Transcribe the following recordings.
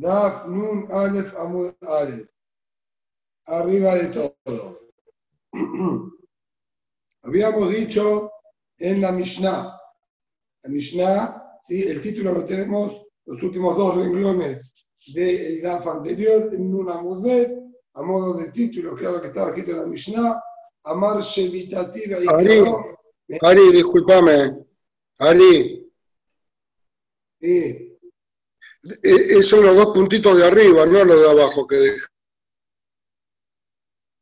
Daf Nun Alef Amud Alef. Arriba de todo. Habíamos dicho en la Mishnah. La Mishnah, ¿sí? el título lo tenemos, los últimos dos renglones del Daf anterior, en Nun Amud a modo de título, que era lo que estaba escrito en la Mishnah. Amar Shevitativa y Ari, Ari, discúlpame. Ari, Sí. E- esos son los dos puntitos de arriba, no los de abajo que deja.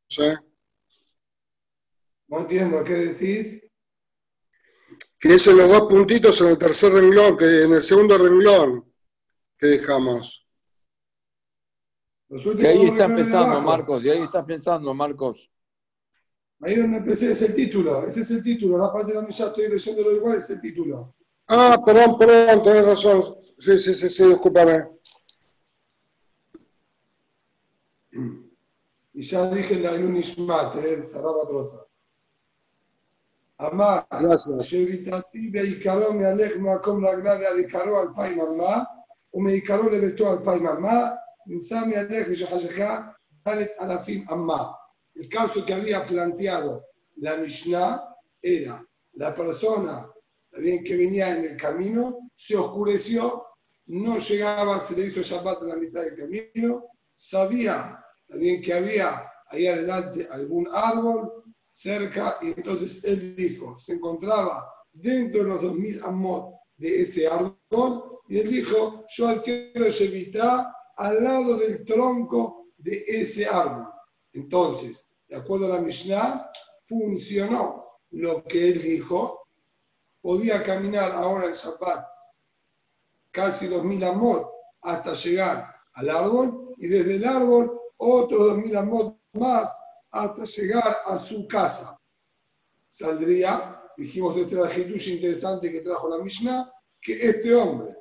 ¿Sí? No entiendo qué decís. Que esos son los dos puntitos en el tercer renglón, que en el segundo renglón que dejamos. Y ahí está abajo. Marcos, y ahí estás pensando, Marcos. Ahí donde empecé es el título, ese es el título, la parte de la misa estoy leyéndolo igual, es el título. Ah, perdón, perdón, tenés razón. Sí, sí, sí, sí, discúlpame. Y ya dije la eh, Trota. Amá, Shevitati me la glavia de al Pai Mamá, o me le vetó al Pai Mamá, Nimsa me alej Vishahajajá, Dalet Alafim Amá. El caso que había planteado la Mishnah era la persona también que venía en el camino, se oscureció, no llegaba, se le hizo Shabbat en la mitad del camino, sabía también que había ahí adelante algún árbol cerca y entonces él dijo, se encontraba dentro de los 2000 amot de ese árbol y él dijo, yo adquiero Shevitá al lado del tronco de ese árbol. Entonces, de acuerdo a la Mishnah, funcionó lo que él dijo, podía caminar ahora en Shabbat casi 2000 amot hasta llegar al árbol y desde el árbol otros 2000 amot más hasta llegar a su casa. Saldría, dijimos este Hidush interesante que trajo la Mishnah, que este hombre,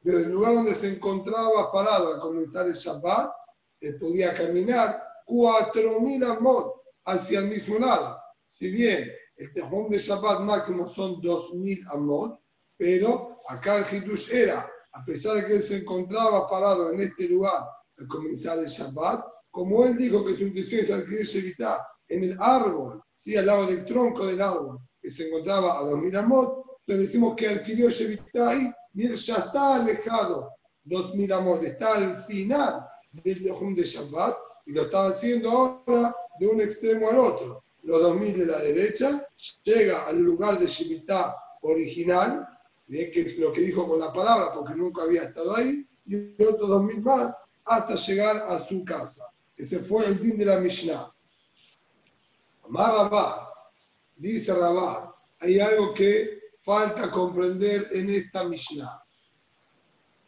desde el lugar donde se encontraba parado al comenzar el Shabbat, él podía caminar 4000 amot hacia el mismo lado. Si bien el tejón de Shabbat máximo son 2000 amot, pero acá el Hidush era, a pesar de que él se encontraba parado en este lugar al comenzar el Shabbat, como él dijo que su intención es adquirir Shevitá en el árbol, ¿sí? al lado del tronco del árbol, que se encontraba a 2000 amot, le decimos que adquirió Shevitá ahí y él ya está alejado 2000 amot, está al final del Tejón de Shabbat y lo está haciendo ahora de un extremo al otro. Los 2000 de la derecha llega al lugar de Shevitá original, que es lo que dijo con la palabra, porque nunca había estado ahí, y otros 2000 más hasta llegar a su casa. Ese fue el fin de la Mishnah. Amar Rabá, dice Rabá, hay algo que falta comprender en esta Mishnah.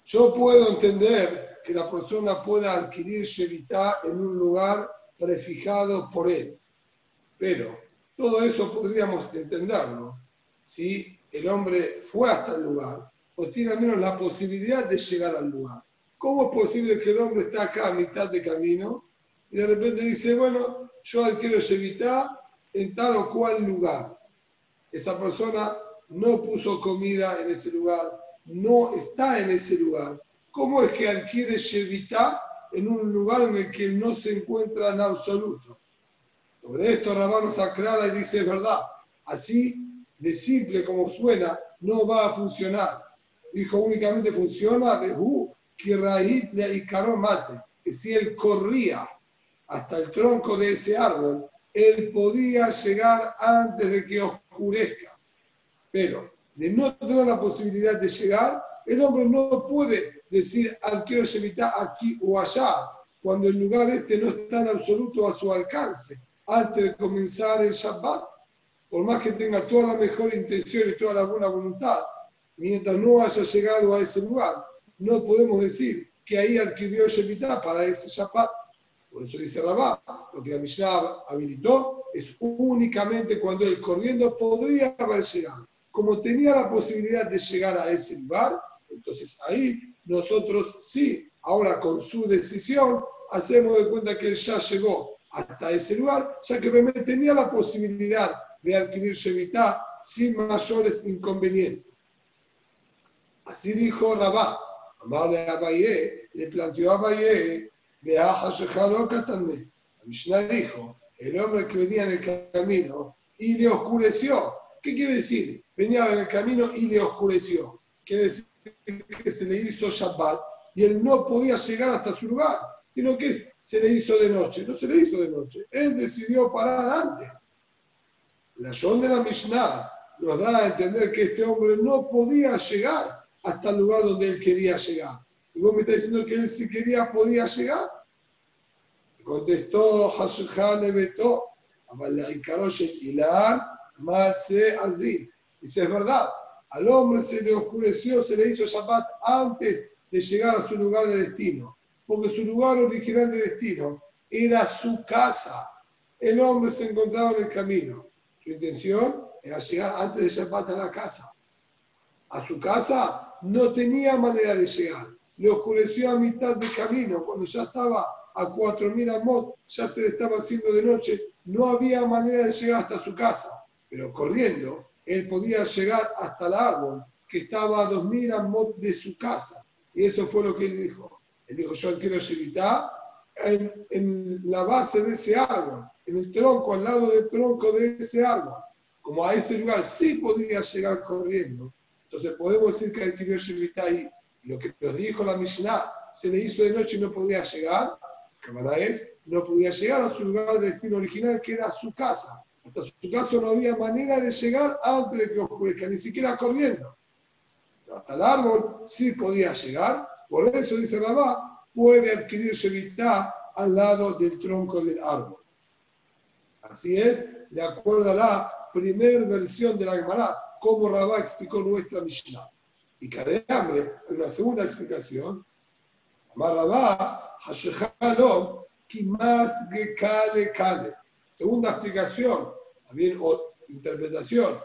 Yo puedo entender que la persona pueda adquirir Shevitá en un lugar prefijado por él, pero todo eso podríamos entenderlo si el hombre fue hasta el lugar o tiene al menos la posibilidad de llegar al lugar. ¿Cómo es posible que el hombre está acá a mitad de camino y de repente dice, bueno, yo adquiero Shevitá en tal o cual lugar? Esa persona no puso comida en ese lugar, no está en ese lugar. ¿Cómo es que adquiere Shevitá en un lugar en el que no se encuentra en absoluto? Sobre esto Rabá nos aclara y dice, es verdad, así de simple como suena, no va a funcionar. Dijo, únicamente funciona de raíz le icaró mate, que si él corría hasta el tronco de ese árbol, él podía llegar antes de que oscurezca. Pero de no tener la posibilidad de llegar, el hombre no puede decir adquiero Shemitah aquí o allá, cuando el lugar este no está en absoluto a su alcance, antes de comenzar el Shabbat. Por más que tenga toda la mejor intención y toda la buena voluntad, mientras no haya llegado a ese lugar, no podemos decir que ahí adquirió Shemitah para ese Shabbat. Por eso dice Rabá, lo que la Mishnah habilitó es únicamente cuando él corriendo podría haber llegado. Como tenía la posibilidad de llegar a ese lugar, entonces ahí nosotros sí, ahora con su decisión, hacemos de cuenta que él ya llegó hasta ese lugar, ya que tenía la posibilidad de adquirir Shevitá sin mayores inconvenientes. Así dijo Rabá, Amarle a Abaye, le planteó a Abaye, vea Hashejalo Katane. La Mishnah dijo, el hombre que venía en el camino y le oscureció. ¿Qué quiere decir? Venía en el camino y le oscureció. Quiere decir que se le hizo Shabbat y él no podía llegar hasta su lugar, sino que se le hizo de noche. No se le hizo de noche. Él decidió parar antes. La son de la Mishnah nos da a entender que este hombre no podía llegar hasta el lugar donde él quería llegar. Y vos me estás diciendo que él si quería podía llegar. Contestó Hashujah Lebeto, Ilar, Matze Azil. Dice, es verdad, al hombre se le oscureció, se le hizo Shabbat antes de llegar a su lugar de destino, porque su lugar original de destino era su casa. El hombre se encontraba en el camino. Su intención era llegar antes de Shabbat a la casa. A su casa no tenía manera de llegar. Le oscureció a mitad del camino, cuando ya estaba a 4.000 amot, ya se le estaba haciendo de noche, no había manera de llegar hasta su casa. Pero corriendo, él podía llegar hasta el árbol que estaba a 2.000 amot de su casa. Y eso fue lo que él dijo. Él dijo, yo quiero evitar en, en la base de ese árbol, en el tronco, al lado del tronco de ese árbol. Como a ese lugar sí podía llegar corriendo, entonces podemos decir que adquirió Shemitah ahí. Lo que nos dijo la Mishnah, se le hizo de noche y no podía llegar, es, no podía llegar a su lugar de destino original, que era su casa. Hasta su casa no había manera de llegar antes de que oscurezca, ni siquiera corriendo. Pero hasta el árbol sí podía llegar, por eso dice Rabá, puede adquirir Shemitah al lado del tronco del árbol. Así es, de acuerdo a la primera versión de la Gemara, como Rabá explicó nuestra Mishnah. Y cada hambre, hay una segunda explicación. Rabá, Hashechalom, Kimas Gekale Kale. Segunda explicación, también o interpretación.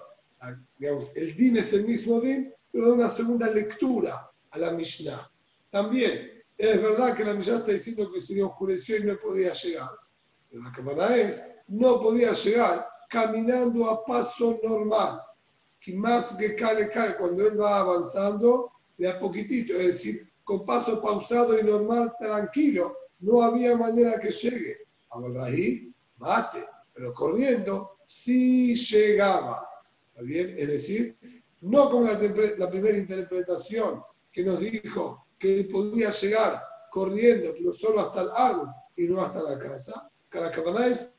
Digamos, el din es el mismo din, pero da una segunda lectura a la Mishnah. También, es verdad que la Mishnah está diciendo que se le oscureció y no podía llegar. Pero la cámara es, no podía llegar caminando a paso normal que más que cae, cae, cuando él va avanzando de a poquitito, es decir, con paso pausado y normal, tranquilo, no había manera que llegue. ahí, mate, pero corriendo sí llegaba. ¿Está bien? Es decir, no como la primera interpretación que nos dijo que él podía llegar corriendo, pero solo hasta el árbol y no hasta la casa. Cada es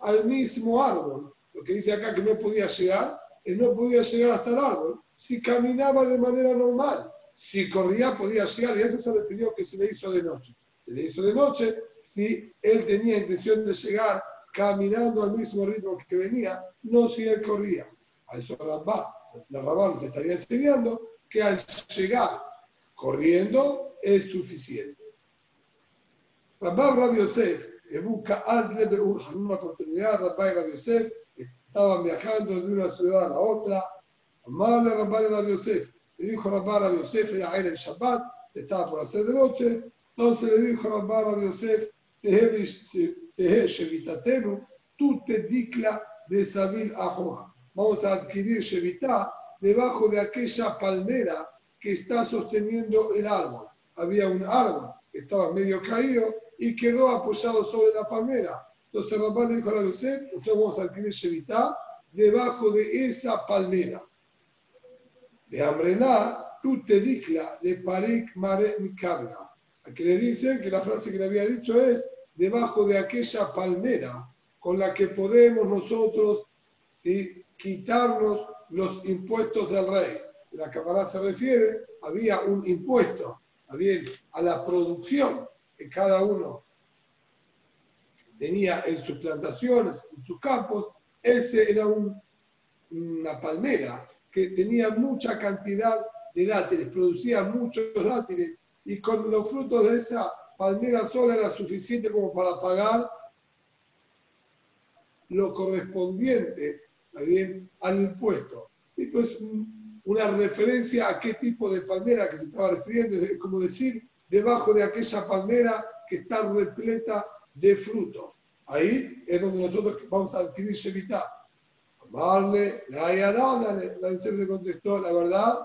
al mismo árbol. Lo que dice acá que no podía llegar, él no podía llegar hasta el árbol si caminaba de manera normal. Si corría, podía llegar, y eso se refirió que se le hizo de noche. Se le hizo de noche si él tenía intención de llegar caminando al mismo ritmo que venía, no si él corría. A eso Rabá, la Rabá nos estaría enseñando que al llegar corriendo es suficiente. Rabá Rabbi Yosef, busca Azle en una oportunidad, Rabá Rabbi Yosef estaban viajando de una ciudad a la otra. Amarle Rabban Rabbi Yosef. Le dijo Rabban Rabbi Yosef, era el Shabbat, se estaba por hacer de noche. Entonces le dijo Rabban Rabbi Yosef, Tehe Shevitatenu, tú te dicla de Sabil Ahoa. Vamos a adquirir Shevitá debajo de aquella palmera que está sosteniendo el árbol. Había un árbol que estaba medio caído y quedó apoyado sobre la palmera. Entonces Rabban le dijo a Yosef, nosotros vamos a adquirir Shevitá debajo de esa palmera. De Amrelá, tú te dicla de Parik Mare carga. Aquí le dicen que la frase que le había dicho es debajo de aquella palmera con la que podemos nosotros ¿sí? quitarnos los impuestos del rey. La cámara se refiere, había un impuesto, a la producción que cada uno tenía en sus plantaciones, en sus campos, ese era una palmera que tenía mucha cantidad de dátiles, producía muchos dátiles y con los frutos de esa palmera sola era suficiente como para pagar lo correspondiente al impuesto. Y pues una referencia a qué tipo de palmera que se estaba refiriendo, es como decir, debajo de aquella palmera que está repleta de frutos. Ahí es donde nosotros vamos a adquirir Shemitah. Amarle, la Ayadana, la Yosef le contestó, la verdad,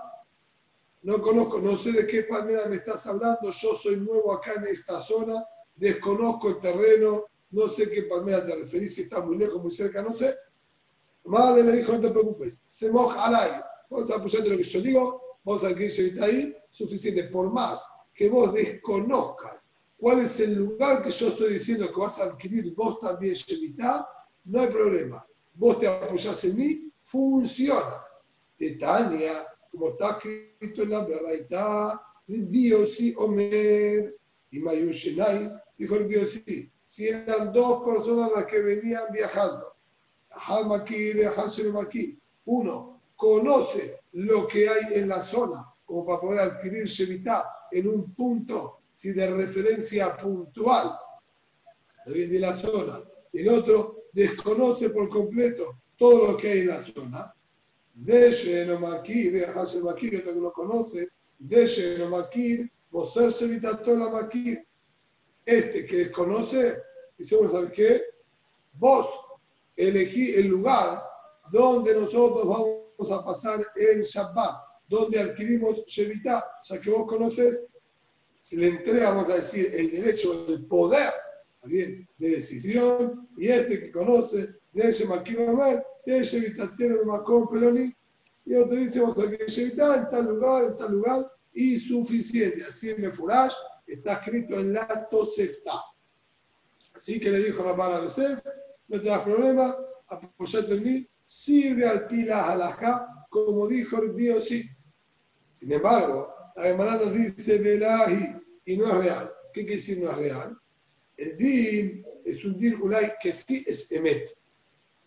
no conozco, no sé de qué palmera me estás hablando, yo soy nuevo acá en esta zona, desconozco el terreno, no sé qué palmera te referís, si está muy lejos, muy cerca, no sé. Vale, le dijo, no te preocupes, se moja al aire. Vos estás apoyando lo que yo digo, vamos a está ahí, suficiente. Por más que vos desconozcas cuál es el lugar que yo estoy diciendo que vas a adquirir vos también, Shevitá, no hay problema. Vos te apoyás en mí, funciona. De Tania, como está escrito en la verdad, Biosi Omer y Mayushenai, dijo el Biosi, si eran dos personas las que venían viajando, uno conoce lo que hay en la zona como para poder adquirir Shemitah en un punto si de referencia puntual de la zona. El otro desconoce por completo todo lo que hay en la zona. Zeshe no makir, el makir, que lo conoce, Zeshe no makir, Moser Shemitah la makir. Este que desconoce, dice, bueno, ¿sabes qué? Vos elegí el lugar donde nosotros vamos a pasar el Shabbat, donde adquirimos Shemitah, o sea que vos conoces, si le entregamos a decir, el derecho, el poder de decisión, y este que conoce, de ese maquinomer, de ese un macón peloni, y otro dice, vamos a adquirir Shemitah en tal lugar, en tal lugar, y suficiente. Así en Mefurash está escrito en la Tosefta. Así que le dijo Rabban Yosef, no te das problema, apoyate en mí, sirve al pila halajá, como dijo el mío sí. Sin embargo, la hermana nos dice Belahi y no es real. ¿Qué quiere decir no es real? El din es un din ulay que sí es emet.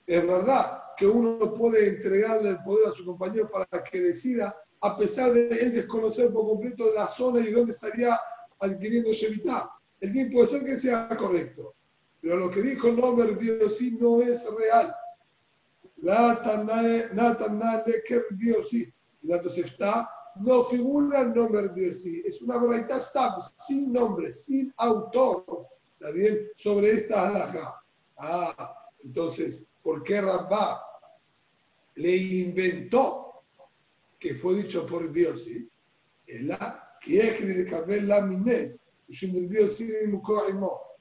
Es verdad que uno puede entregarle el poder a su compañero para que decida, a pesar de él desconocer por completo la zona y dónde estaría adquiriendo Shemitah. El din puede ser que sea correcto, pero lo que dijo Nomer Biosí no es real. La está no figura el Nomer Biosí. Es una verdad sin nombre, sin autor. ¿Está? Sobre esta alhaja. Ah, entonces, ¿por qué Rabba le inventó que fue dicho por Biosí? Es la que es de la. Biosí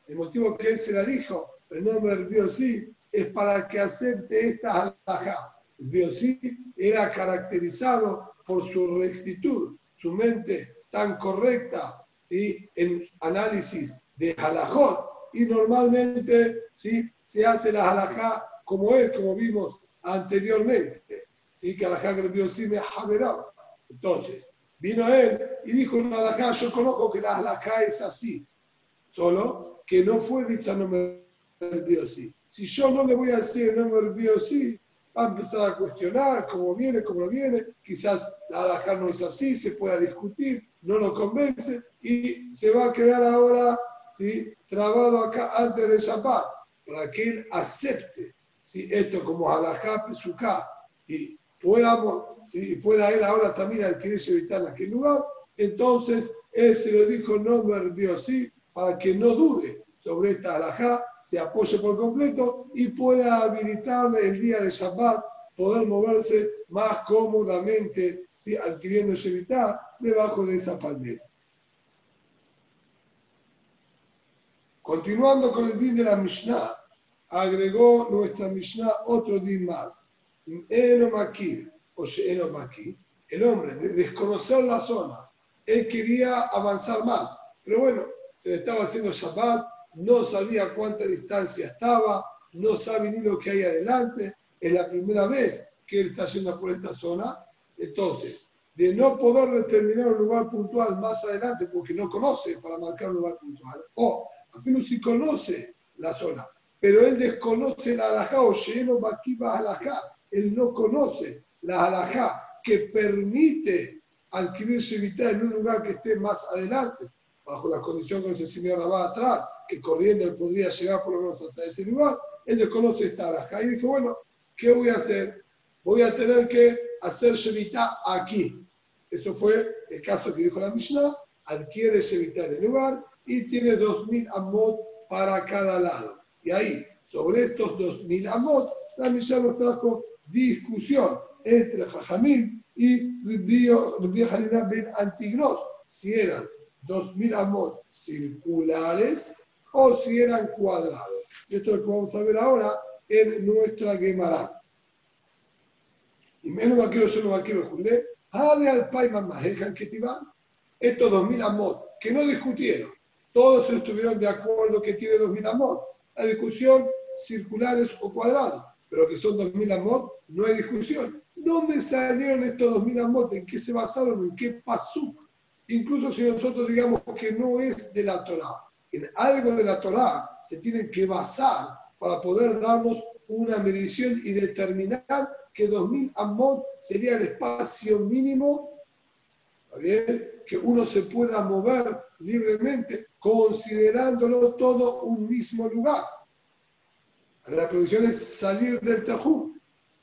el motivo que él se la dijo, el nombre biosí, es para que acepte esta halajá. Biosí era caracterizado por su rectitud, su mente tan correcta ¿sí? en análisis de halajot. Y normalmente ¿sí? se hace la halajá como es, como vimos anteriormente. ¿sí? Que halajá que biosí me ha Entonces, vino él y dijo en halajá, yo conozco que la halajá es así. Solo que no fue dicha no me sí. Si yo no le voy a decir no me sí, va a empezar a cuestionar cómo viene, cómo no viene. Quizás la alhaja no es así, se pueda discutir, no lo convence y se va a quedar ahora ¿sí? trabado acá antes de Shabbat para que él acepte ¿sí? esto como alajá, pesuká y podamos, ¿sí? pueda él ahora también adquirirse evitar en aquel lugar. Entonces él se lo dijo no me sí para que no dude sobre esta alajá, se apoye por completo y pueda habilitarle el día de Shabbat poder moverse más cómodamente, ¿sí? adquiriendo Shevitá debajo de esa palmera. Continuando con el din de la Mishnah, agregó nuestra Mishnah otro din más. O Enomakir, el hombre de desconocer la zona, él quería avanzar más, pero bueno, se le estaba haciendo Shabbat, no sabía cuánta distancia estaba, no sabe ni lo que hay adelante, es la primera vez que él está yendo por esta zona, entonces, de no poder determinar un lugar puntual más adelante porque no conoce para marcar un lugar puntual, o a fin si conoce la zona, pero él desconoce la alajá o lleno a alajá, él no conoce la alajá que permite adquirirse vital en un lugar que esté más adelante bajo la condición que nos enseñó Rabá atrás, que corriendo él podría llegar por lo menos hasta ese lugar, él desconoce esta araja. Y dijo, bueno, ¿qué voy a hacer? Voy a tener que hacer Shemitah aquí. Eso fue el caso que dijo la Mishnah, adquiere Shemitah en el lugar y tiene 2.000 amot para cada lado. Y ahí, sobre estos 2.000 amot, la Mishnah nos trajo discusión entre Jajamín y Rubí Harina ben Antignos, si eran 2000 amot circulares o si eran cuadrados. Esto es lo que vamos a ver ahora en nuestra Gemara. Y menos vaquero yo no vaquero Julé, Hale al Paiman Mahejan Ketiban, estos 2000 amot que no discutieron, todos estuvieron de acuerdo que tiene 2000 amot. La discusión circulares o cuadrados, pero que son 2000 amot, no hay discusión. ¿Dónde salieron estos 2000 amot? ¿En qué se basaron? ¿En qué pasó? Incluso si nosotros digamos que no es de la Torah, en algo de la Torah se tiene que basar para poder darnos una medición y determinar que 2000 amot sería el espacio mínimo. Que uno se pueda mover libremente, considerándolo todo un mismo lugar. La producción es salir del Tajum.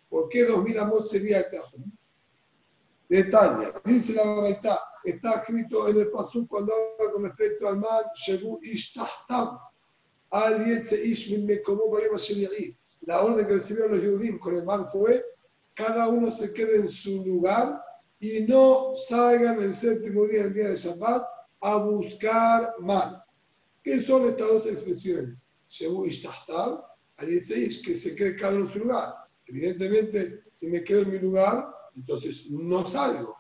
¿Por qué 2000 amot sería el Tajum? Detalle, dice la verdad, está escrito en el Pasuk cuando habla con respecto al man, Shebu Ish Tahtam, Al Yetze Ish Min Mekomo La orden que recibieron los Yehudim con el man fue, cada uno se quede en su lugar y no salgan el séptimo día, el día de Shabbat, a buscar man. ¿Qué son estas dos expresiones? Shebu Ish Al Ish, que se quede cada uno en su lugar. Evidentemente, si me quedo en mi lugar, entonces no salgo.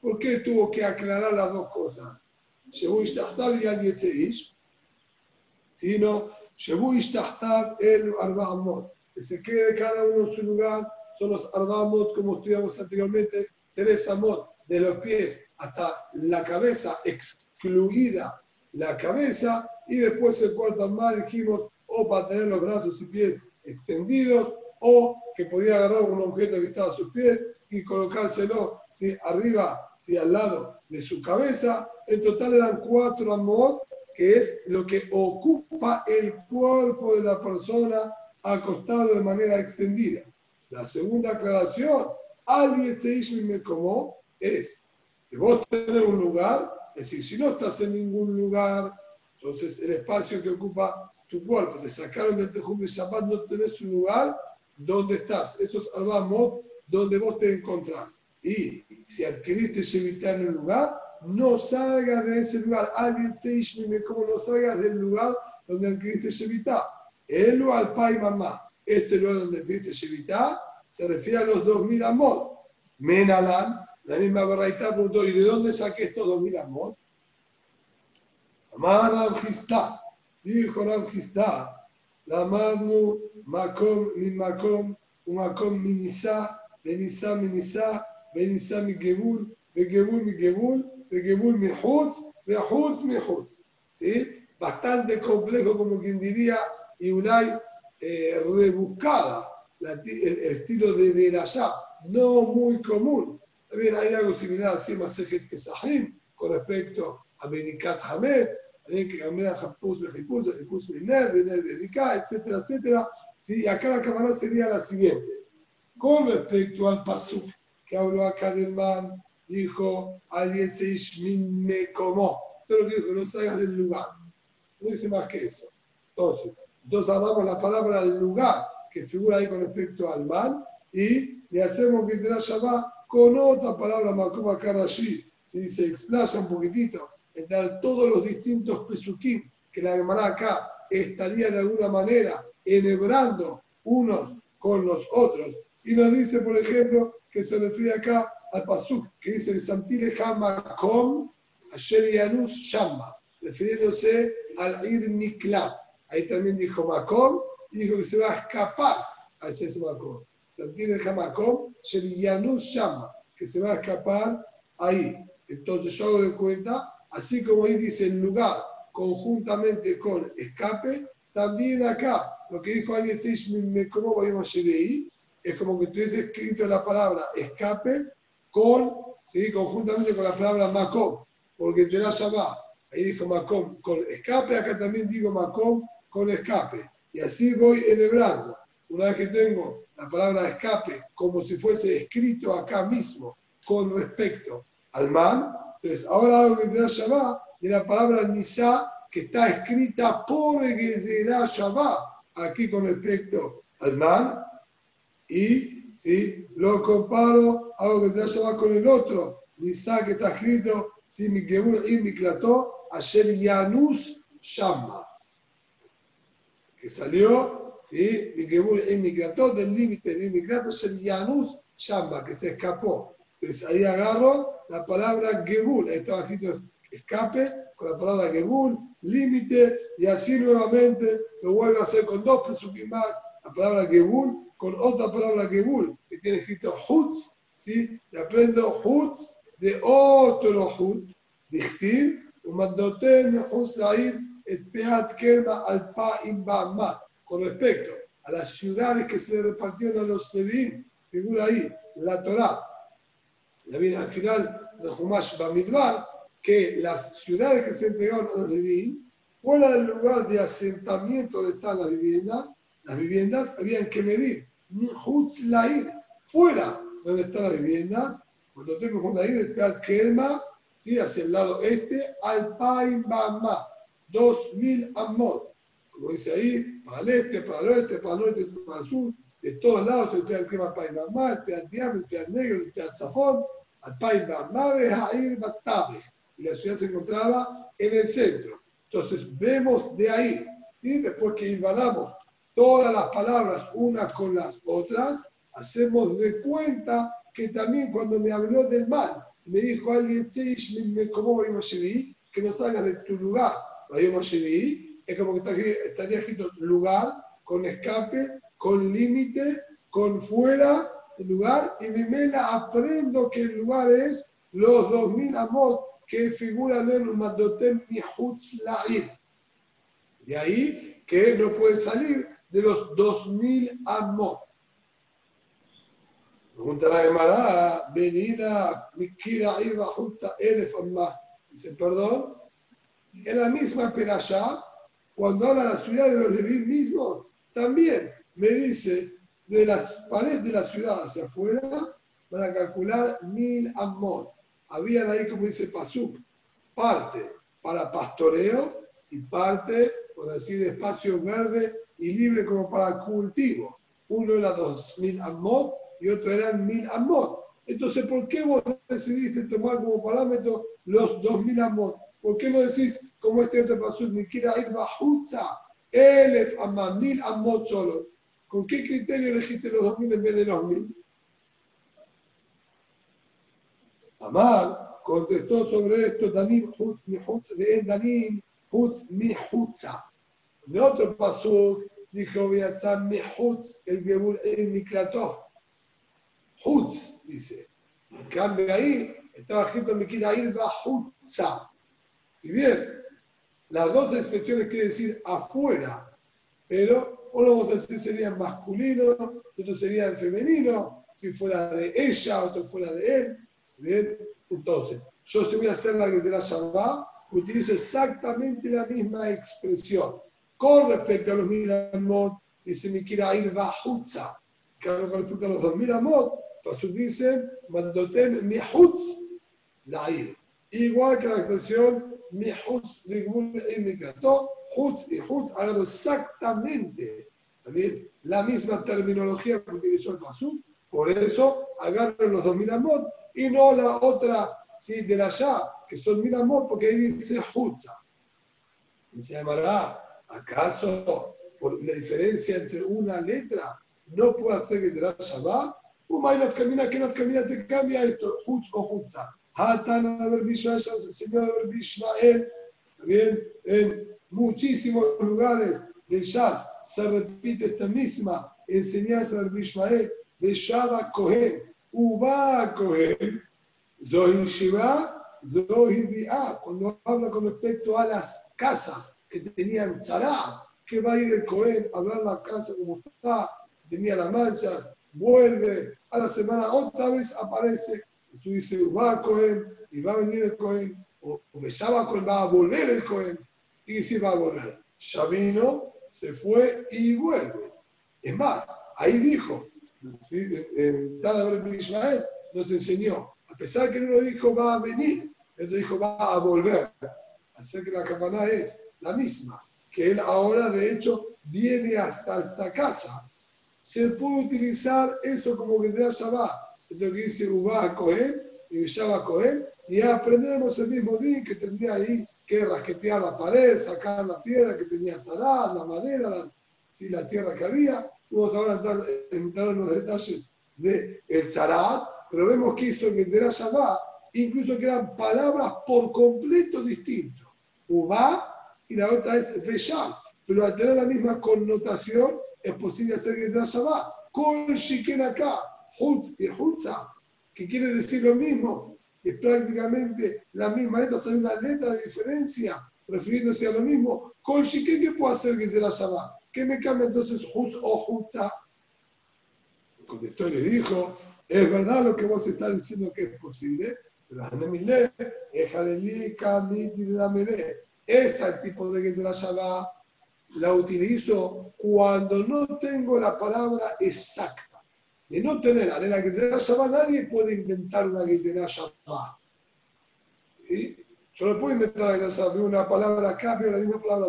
¿Por qué tuvo que aclarar las dos cosas? Shebu Ishtahtab y Al Yetzeish, sino Shebu Ishtahtab el Arba'amot, que se quede cada uno en su lugar, son los Arba'amot, como estudiamos anteriormente, tres amot de los pies hasta la cabeza, excluida la cabeza, y después el cuarto más dijimos, o para tener los brazos y pies extendidos, o que podía agarrar un objeto que estaba a sus pies y colocárselo ¿sí? arriba y al lado de su cabeza. En total eran cuatro amot, que es lo que ocupa el cuerpo de la persona acostado de manera extendida. La segunda aclaración, alguien se hizo y me como, es de vos tener un lugar, es decir, si no estás en ningún lugar, entonces el espacio que ocupa tu cuerpo, te sacaron del tejum de Shabbat, no tenés un lugar, ¿dónde estás? Eso es Arbamot, donde vos te encontrás. Y si adquiriste Shevitá en un lugar, no salgas de ese lugar. Alguien se como no salgas del lugar donde adquiriste Shevitá. Elo al pai mamá. Este lugar donde adquiriste Shevitá se refiere a los 2000 amot. Menalan, la misma Barraita preguntó, ¿y de dónde saqué estos 2000 amot? Amar Ramjistá, dijo Ramjistá, la manu makom min makom, un makom minisa, benisa minisa, וניסה מגבול, וגבול מגבול, וגבול מחוץ, וחוץ מחוץ. ¿Sí? Bastante complejo, como quien diría, y una eh, rebuscada, la, el, el, estilo de Derashá, no muy común. También hay algo similar así en Masejet Pesahim, con respecto a Bedikat Hamed, que cambian Japus, Mejipus, Mejipus Miner, Vener Bedikat, etcétera, etcétera. ¿Sí? Y acá la cámara sería la siguiente. Con respecto al Pasuk, que habló acá del man, dijo, alguien se me como. Pero dijo, no salgas del lugar. No dice más que eso. Entonces, nosotros hablamos la palabra lugar que figura ahí con respecto al man y le hacemos que la Shabbat con otra palabra, Makuma Karashi, si se explaya un poquitito, en dar todos los distintos pesukim que la Gemara acá estaría de alguna manera enhebrando unos con los otros. Y nos dice, por ejemplo, que se refiere acá al Pasuk, que dice el Santile Hamakom Asher Yanus Shama, refiriéndose al Ir Miklat. Ahí también dijo Makom y dijo que se va a escapar a ese Makom. Santile Hamakom Asher Yanus Shama, que se va a escapar ahí. Entonces yo hago de cuenta, así como ahí dice el lugar conjuntamente con escape, también acá, lo que dijo alguien, es como que tuviese escrito la palabra escape con, ¿sí? conjuntamente con la palabra macom, porque la llama, ahí dijo macom con escape, acá también digo macom con escape. Y así voy enhebrando. Una vez que tengo la palabra escape como si fuese escrito acá mismo con respecto al man, entonces ahora que la llama y la palabra nisa que está escrita por Gezerá Shabbat, aquí con respecto al man, y ¿sí? lo comparo hago que se Shabbat con el otro. Nisa que está escrito, si mi y mi ayer Yanus Shama. Que salió, ¿sí? Mi y mi Klató, del límite de mi ayer Yanus Shama, que se escapó. Entonces ahí agarro la palabra Gebul, estaba escrito escape, con la palabra Gebul, límite, y así nuevamente lo vuelvo a hacer con dos presukim más, la palabra Gebul, con otra palabra Gebul, que tiene escrito Hutz, ¿sí? Y aprendo Hutz de otro Hutz, Dichtiv, Umandotem Hutz Lair, et Peat Kerma al Pa Imbama, con respecto a las ciudades que se le repartieron a los Levim, figura ahí, la Torah, viene al final de Humash Bamidbar, que las ciudades que se entregaron a los Leví, fuera del lugar de asentamiento de están las viviendas, las viviendas habían que medir. Fuera donde están las viviendas, cuando tengo Hutz Lair, está Kelma, ¿sí? hacia el lado este, al Bama, 2000 Amot, como dice ahí, para el este, para el oeste, para el norte, para el sur, de todos lados, el Kelma Paim Bama, el Teat Yam, el Teat Negro, el Teat Zafón, y la ciudad se encontraba en el centro. Entonces vemos de ahí, ¿sí? después que invadamos todas las palabras unas con las otras, hacemos de cuenta que también cuando me habló del mal, me dijo alguien, ¿cómo que no salgas de tu lugar, es como que estaría escrito lugar, con escape, con límite, con fuera del lugar, y mi mela aprendo que el lugar es los 2000 amot que figuran en un mandotem mihutz la'ir. De ahí que no puede salir de los 2000 amot. Pregunta la Gemara, venida mikira iba junta elef. Dice, perdón, en la misma perashá, cuando habla la ciudad de los Leví mismos, también me dice de las paredes de la ciudad hacia afuera, van a calcular mil amot habían ahí, como dice Pasuk, parte para pastoreo y parte, por decir, de espacio verde y libre como para cultivo. Uno era 2.000 amot y otro eran 1.000 amot. Entonces, ¿por qué vos decidiste tomar como parámetro los 2.000 amot? ¿Por qué no decís, como este otro Pasuk, ni quiera ir bajutza, elef amot, 1.000 amot solo? ¿Con qué criterio elegiste los 2.000 en vez de los 1.000? Amar contestó sobre esto Danim Hutz mi Hutz de Danim Hutz mi Hutza. En otro paso dijo estar mi Hutz el Gebul en mi Klató. Hutz dice. En cambio ahí estaba escrito mi ir va Hutza. Si bien las dos expresiones quieren decir afuera, pero uno vamos a decir sería masculino, otro sería femenino, si fuera de ella, otro fuera de él. Bien, entonces, yo si voy a hacer la la Shabbat, utilizo exactamente la misma expresión. Con respecto a los mil amot, dice mi quiera ir bajutza. Con respecto a los dos mil amot, Pasuk dice, mandotem mihutz la ir. Igual que la expresión mihutz ligmul imikato, hutz y hutz, hagan exactamente también la misma terminología que utilizó el Pasuk. Por eso agarran los dos mil amot y no la otra ¿sí? de la ya, que son mil amor, porque ahí dice Jutza. Y se llamará, ¿acaso por la diferencia entre una letra no puede hacer que será Shabbat? Umaynaf camina, que camina, te cambia esto, Jutz o Jutza. Hatan haber Bishmael, enseñó haber Bishmael, también en muchísimos lugares de Shaz se repite esta misma enseñanza de Bishmael, de Shabbat Kohen. Uba Cohen, Zohi Shiva, Zohi Bi'a, cuando habla con respecto a las casas que tenían tzara, que va a ir el Cohen a ver la casa como está, si tenía la mancha, vuelve, a la semana otra vez aparece, tú dices Uba Cohen, y va a venir el Cohen, o, o Cohen, va a volver el Cohen, y si va a volver. Ya vino, se fue y vuelve. Es más, ahí dijo, ¿sí? en Tadaber Israel nos enseñó, a pesar que no lo dijo va a venir, él dijo va a volver. Así que la campana es la misma, que él ahora de hecho viene hasta esta casa. Se puede utilizar eso como que sea Shabbat, Esto que dice Uba a Cohen y Villaba a Cohen, y aprendemos el mismo día que tendría ahí que rasquetear la pared, sacar la piedra que tenía talada, la madera, la, la tierra que había. Vamos ahora a entrar, entrar en los detalles del el Zarat, pero vemos que hizo que será Shabbat, incluso que eran palabras por completo distintas. Uba y la otra es Vesham, pero al tener la misma connotación es posible hacer será Shabbat. Con Shiken acá, Hutz y Hutza, que quiere decir lo mismo, es prácticamente la misma letra, hay una letra de diferencia, refiriéndose a lo mismo. Shiken, ¿qué puedo hacer que será Shabbat? ¿Qué me cambia entonces Hutz o Hutza? Contestó y le dijo, es verdad lo que vos estás diciendo que es posible, pero Hanemile, Eja de Lika, Miti de Este tipo de Gezerah Shabbat la utilizo cuando no tengo la palabra exacta. De no tener en la Gezerah Shabbat, nadie puede inventar una Gezerah Shabbat. Yo no puedo inventar una palabra acá, pero la misma palabra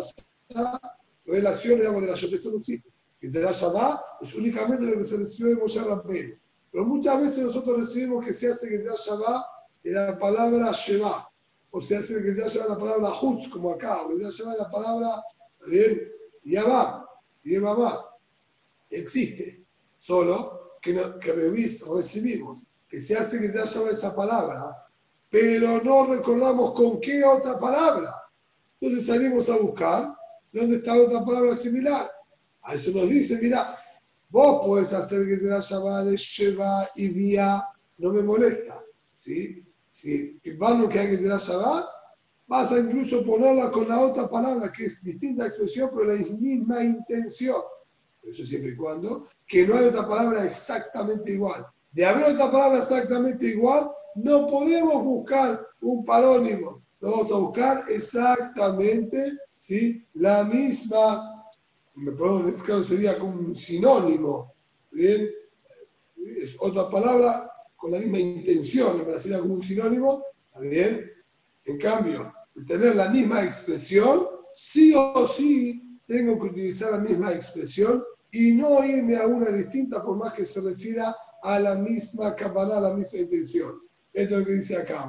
relación, digamos, de la Shotetón no existe. Gezerah Shabbat es únicamente lo que se recibe de Moshe Rabbeinu. Pero muchas veces nosotros recibimos que se hace Gezerah Shabbat de la palabra Sheba, o se hace que se la palabra Hutz, como acá, o que se la palabra Yabá. Existe, solo que, que recibimos que se hace que se llama esa palabra, pero no recordamos con qué otra palabra. Entonces salimos a buscar dónde está otra palabra similar. A eso nos dice, mira, vos podés hacer que se la llama de Sheba y Vía, no me molesta. ¿sí? Si lo que hay que tirar Shabbat, vas a incluso ponerla con la otra palabra que es distinta expresión, pero la misma intención. Eso siempre y cuando que no hay otra palabra exactamente igual. De haber otra palabra exactamente igual, no podemos buscar un parónimo. Lo vamos a buscar exactamente ¿sí? la misma, perdón, en este caso sería como un sinónimo. ¿Bien? Es otra palabra con la misma intención, para decir como un sinónimo, ¿está bien? En cambio, tener la misma expresión, sí o sí tengo que utilizar la misma expresión y no irme a una distinta por más que se refiera a la misma cabana, a la misma intención. Esto es lo que dice acá,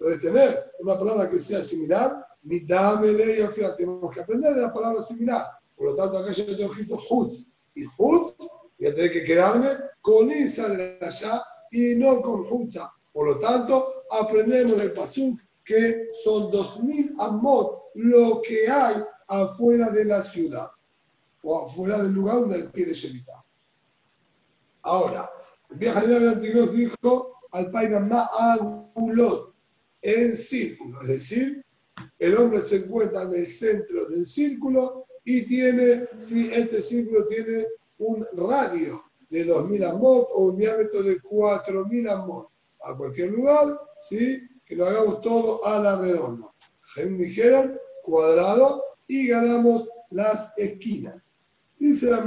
lo de tener una palabra que sea similar, mitamele y al final tenemos que aprender de la palabra similar. Por lo tanto, acá yo tengo escrito hutz. Y hutz voy a tener que quedarme con esa de allá y no con Humza. Por lo tanto, aprendemos del Pasuk que son 2000 amot lo que hay afuera de la ciudad o afuera del lugar donde quiere evitar. Ahora, el viejo antiguo dijo al Painamá Agulot en círculo, es decir, el hombre se encuentra en el centro del círculo y tiene, si este círculo tiene un radio de 2.000 amot o un diámetro de 4.000 amot a cualquier lugar, ¿sí? que lo hagamos todo a la redonda. Cuadrado y ganamos las esquinas. Dice la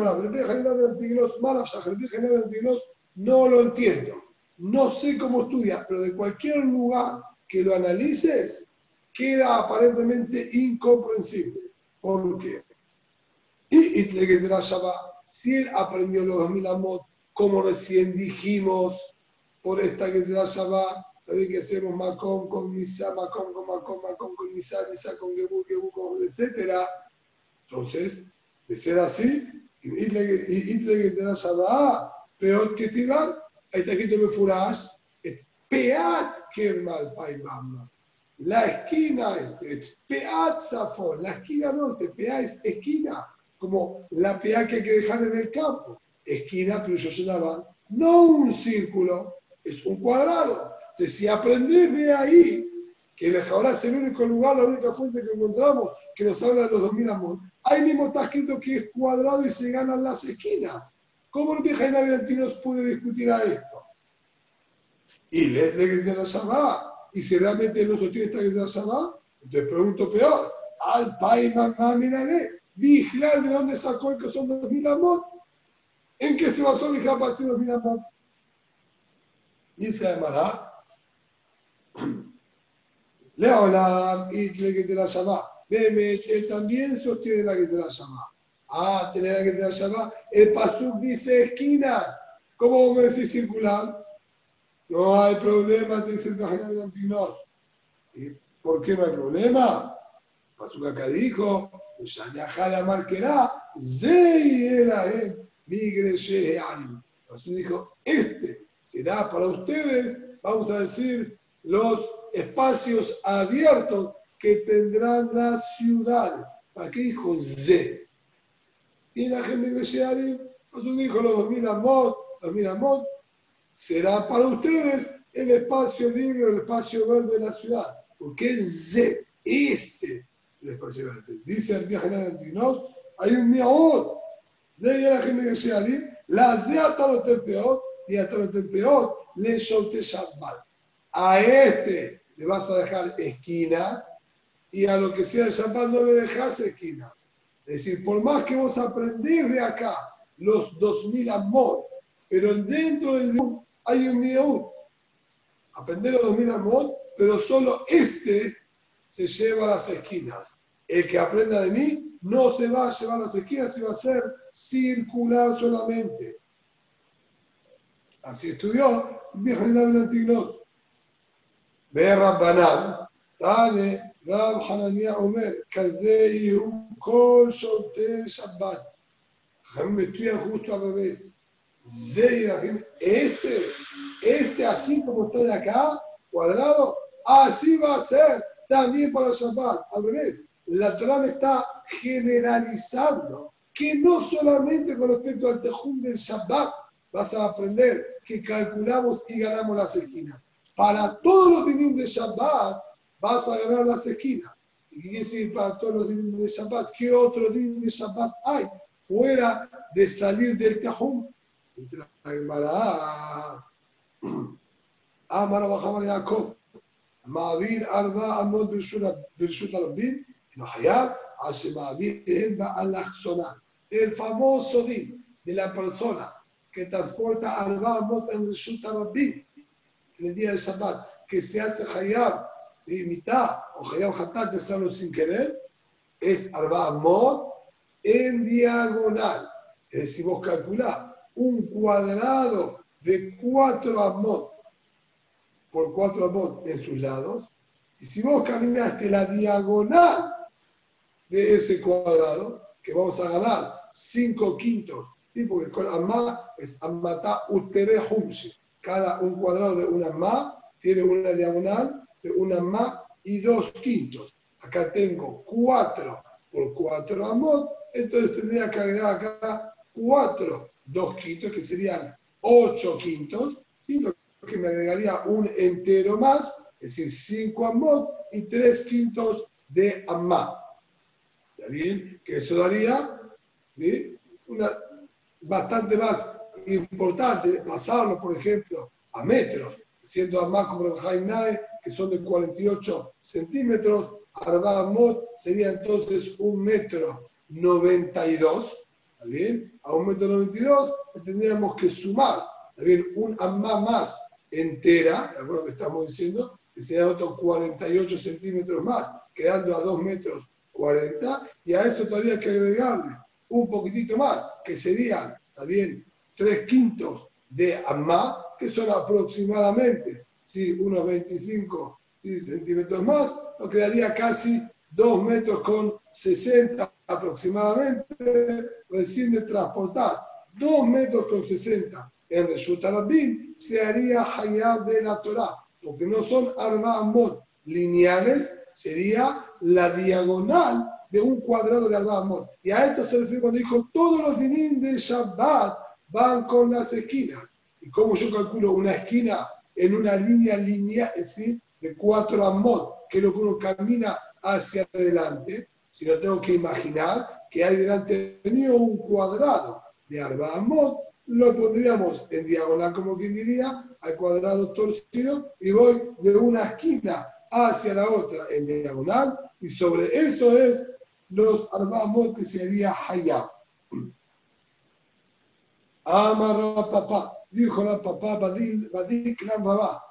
no lo entiendo. No sé cómo estudia, pero de cualquier lugar que lo analices, queda aparentemente incomprensible. ¿Por qué? Y, si él aprendió los 2000 amot, como recién dijimos, por esta que se la también que hacemos Macom con Misa, Macom con Macom, Macom con Misa, Misa con Gebu, Gebu con etc. Entonces, de ser así, que peor que tirar, ahí está escrito me furash, Peat Kermal Paimama. La esquina es Peat Zafón, la esquina norte, Peat es esquina como la PA que hay que dejar en el campo. Esquina, pero yo sonaba, no un círculo, es un cuadrado. Entonces, si aprendés de ahí, que el ahora es el único lugar, la única fuente que encontramos que nos habla de los 2000 amot, ahí mismo está escrito que es cuadrado y se ganan las esquinas. ¿Cómo el vieja nos puede discutir a esto? Y le que la Shabbat. Y si realmente no sostiene esta que la Shabbat, entonces pregunto peor. Al país mamá miraré. Vigilar de dónde sacó el que son 2000 amot. ¿En qué se basó Vigilar para hacer 2000 amot? Dice Amará. Leolam y que te la llama. él también sostiene la que te la llama. Ah, tener la que te la llama. El Pasuk dice esquina. ¿Cómo me decís circular? No hay problema, dice el Antinor. ¿Y por qué no hay problema? Pasó acá dijo, Ushanyajada marquerá, Zeira, Migre Pasó dijo, este será para ustedes, vamos a decir, los espacios abiertos que tendrán las ciudades. ¿Para qué dijo Ze? Y la gente de pues dijo los 2000 amot, 2000 amot, será para ustedes el espacio libre, el espacio verde de la ciudad. Porque Ze, este el espacio verde. Dice el viaje de hay un miaot. Ze y la gente de la Ze hasta los tempeot, y hasta los tempeot le solté Shabbat. A este le vas a dejar esquinas y a lo que sea de Shabbat no le dejas esquina. Es decir, por más que vos aprendés de acá los 2000 amor, pero dentro del hay un miaut. Aprender los 2000 amor, pero solo este se lleva las esquinas. El que aprenda de mí no se va a llevar las esquinas, se va a hacer circular solamente. Así estudió viejo Antignos. Ve Rabbanán, dale רב חנניה אומר, כזה יהיו כל שולטי שבת. חכמים estudian justo al revés. Este, este así como está de acá, cuadrado, así va a ser también para Shabbat. Al revés, la Torah me está generalizando que no solamente con respecto al Tejum del Shabbat vas a aprender que calculamos y ganamos las esquinas. Para todos los dinim de Shabbat vas a ganar las esquinas. ¿Y quiere decir para todos los días de Shabbat? ¿Qué otro día de Shabbat hay fuera de salir del cajón? Dice la Gemara, Amar Bahamar Yaakov, Ma'avir Arba Amod Birshut Arabim, no hayab, hace Ma'avir Elba Alachzonan. El famoso din de la persona que transporta Arba Amod en Birshut Arabim, en el día de Shabbat, que se hace hayab ¿sí? mitad o Hayab Hatat de hacerlo sin querer, es Arba Mod en diagonal. Es decir, vos calculás un cuadrado de 4 amot por 4 amot en sus lados, y si vos caminaste la diagonal de ese cuadrado, que vamos a ganar 5 quintos, ¿sí? porque con Amma es Ammata Utere Cada un cuadrado de una Amma tiene una diagonal de una más y dos quintos. Acá tengo cuatro por cuatro amot, entonces tendría que agregar acá cuatro, dos quintos, que serían ocho quintos, ¿sí? lo que me agregaría un entero más, es decir, cinco amot y tres quintos de amá. ¿Está bien? Que eso daría ¿sí? una bastante más importante, pasarlo, por ejemplo, a metros, siendo amá como Jaime que son de 48 centímetros, Mot sería entonces un metro 92, ¿está bien? A un metro 92 tendríamos que sumar, ¿está bien? Un amma más entera, ¿de acuerdo que estamos diciendo? Que serían otros 48 centímetros más, quedando a 2 metros 40, y a esto todavía hay que agregarle un poquitito más, que serían, ¿está bien? 3 quintos de amma, que son aproximadamente ¿sí? unos 25 centímetros más, nos quedaría casi 2 metros con 60 aproximadamente, recién de transportar 2 metros con 60 en Reshut Arabim, se haría Hayab de la Torah, porque no son Arba lineales, sería la diagonal de un cuadrado de Arba Y a esto se refiere cuando dijo, todos los dinim de Shabbat van con las esquinas. ¿Y cómo yo calculo una esquina en una línea lineal, ¿sí? de cuatro amot, que es lo que uno camina hacia adelante, si no tengo que imaginar que hay delante mío un cuadrado de arba lo pondríamos en diagonal, como quien diría, al cuadrado torcido, y voy de una esquina hacia la otra en diagonal, y sobre eso es los arba amot que sería hayab. Amarra papá dijo la papá Rabá,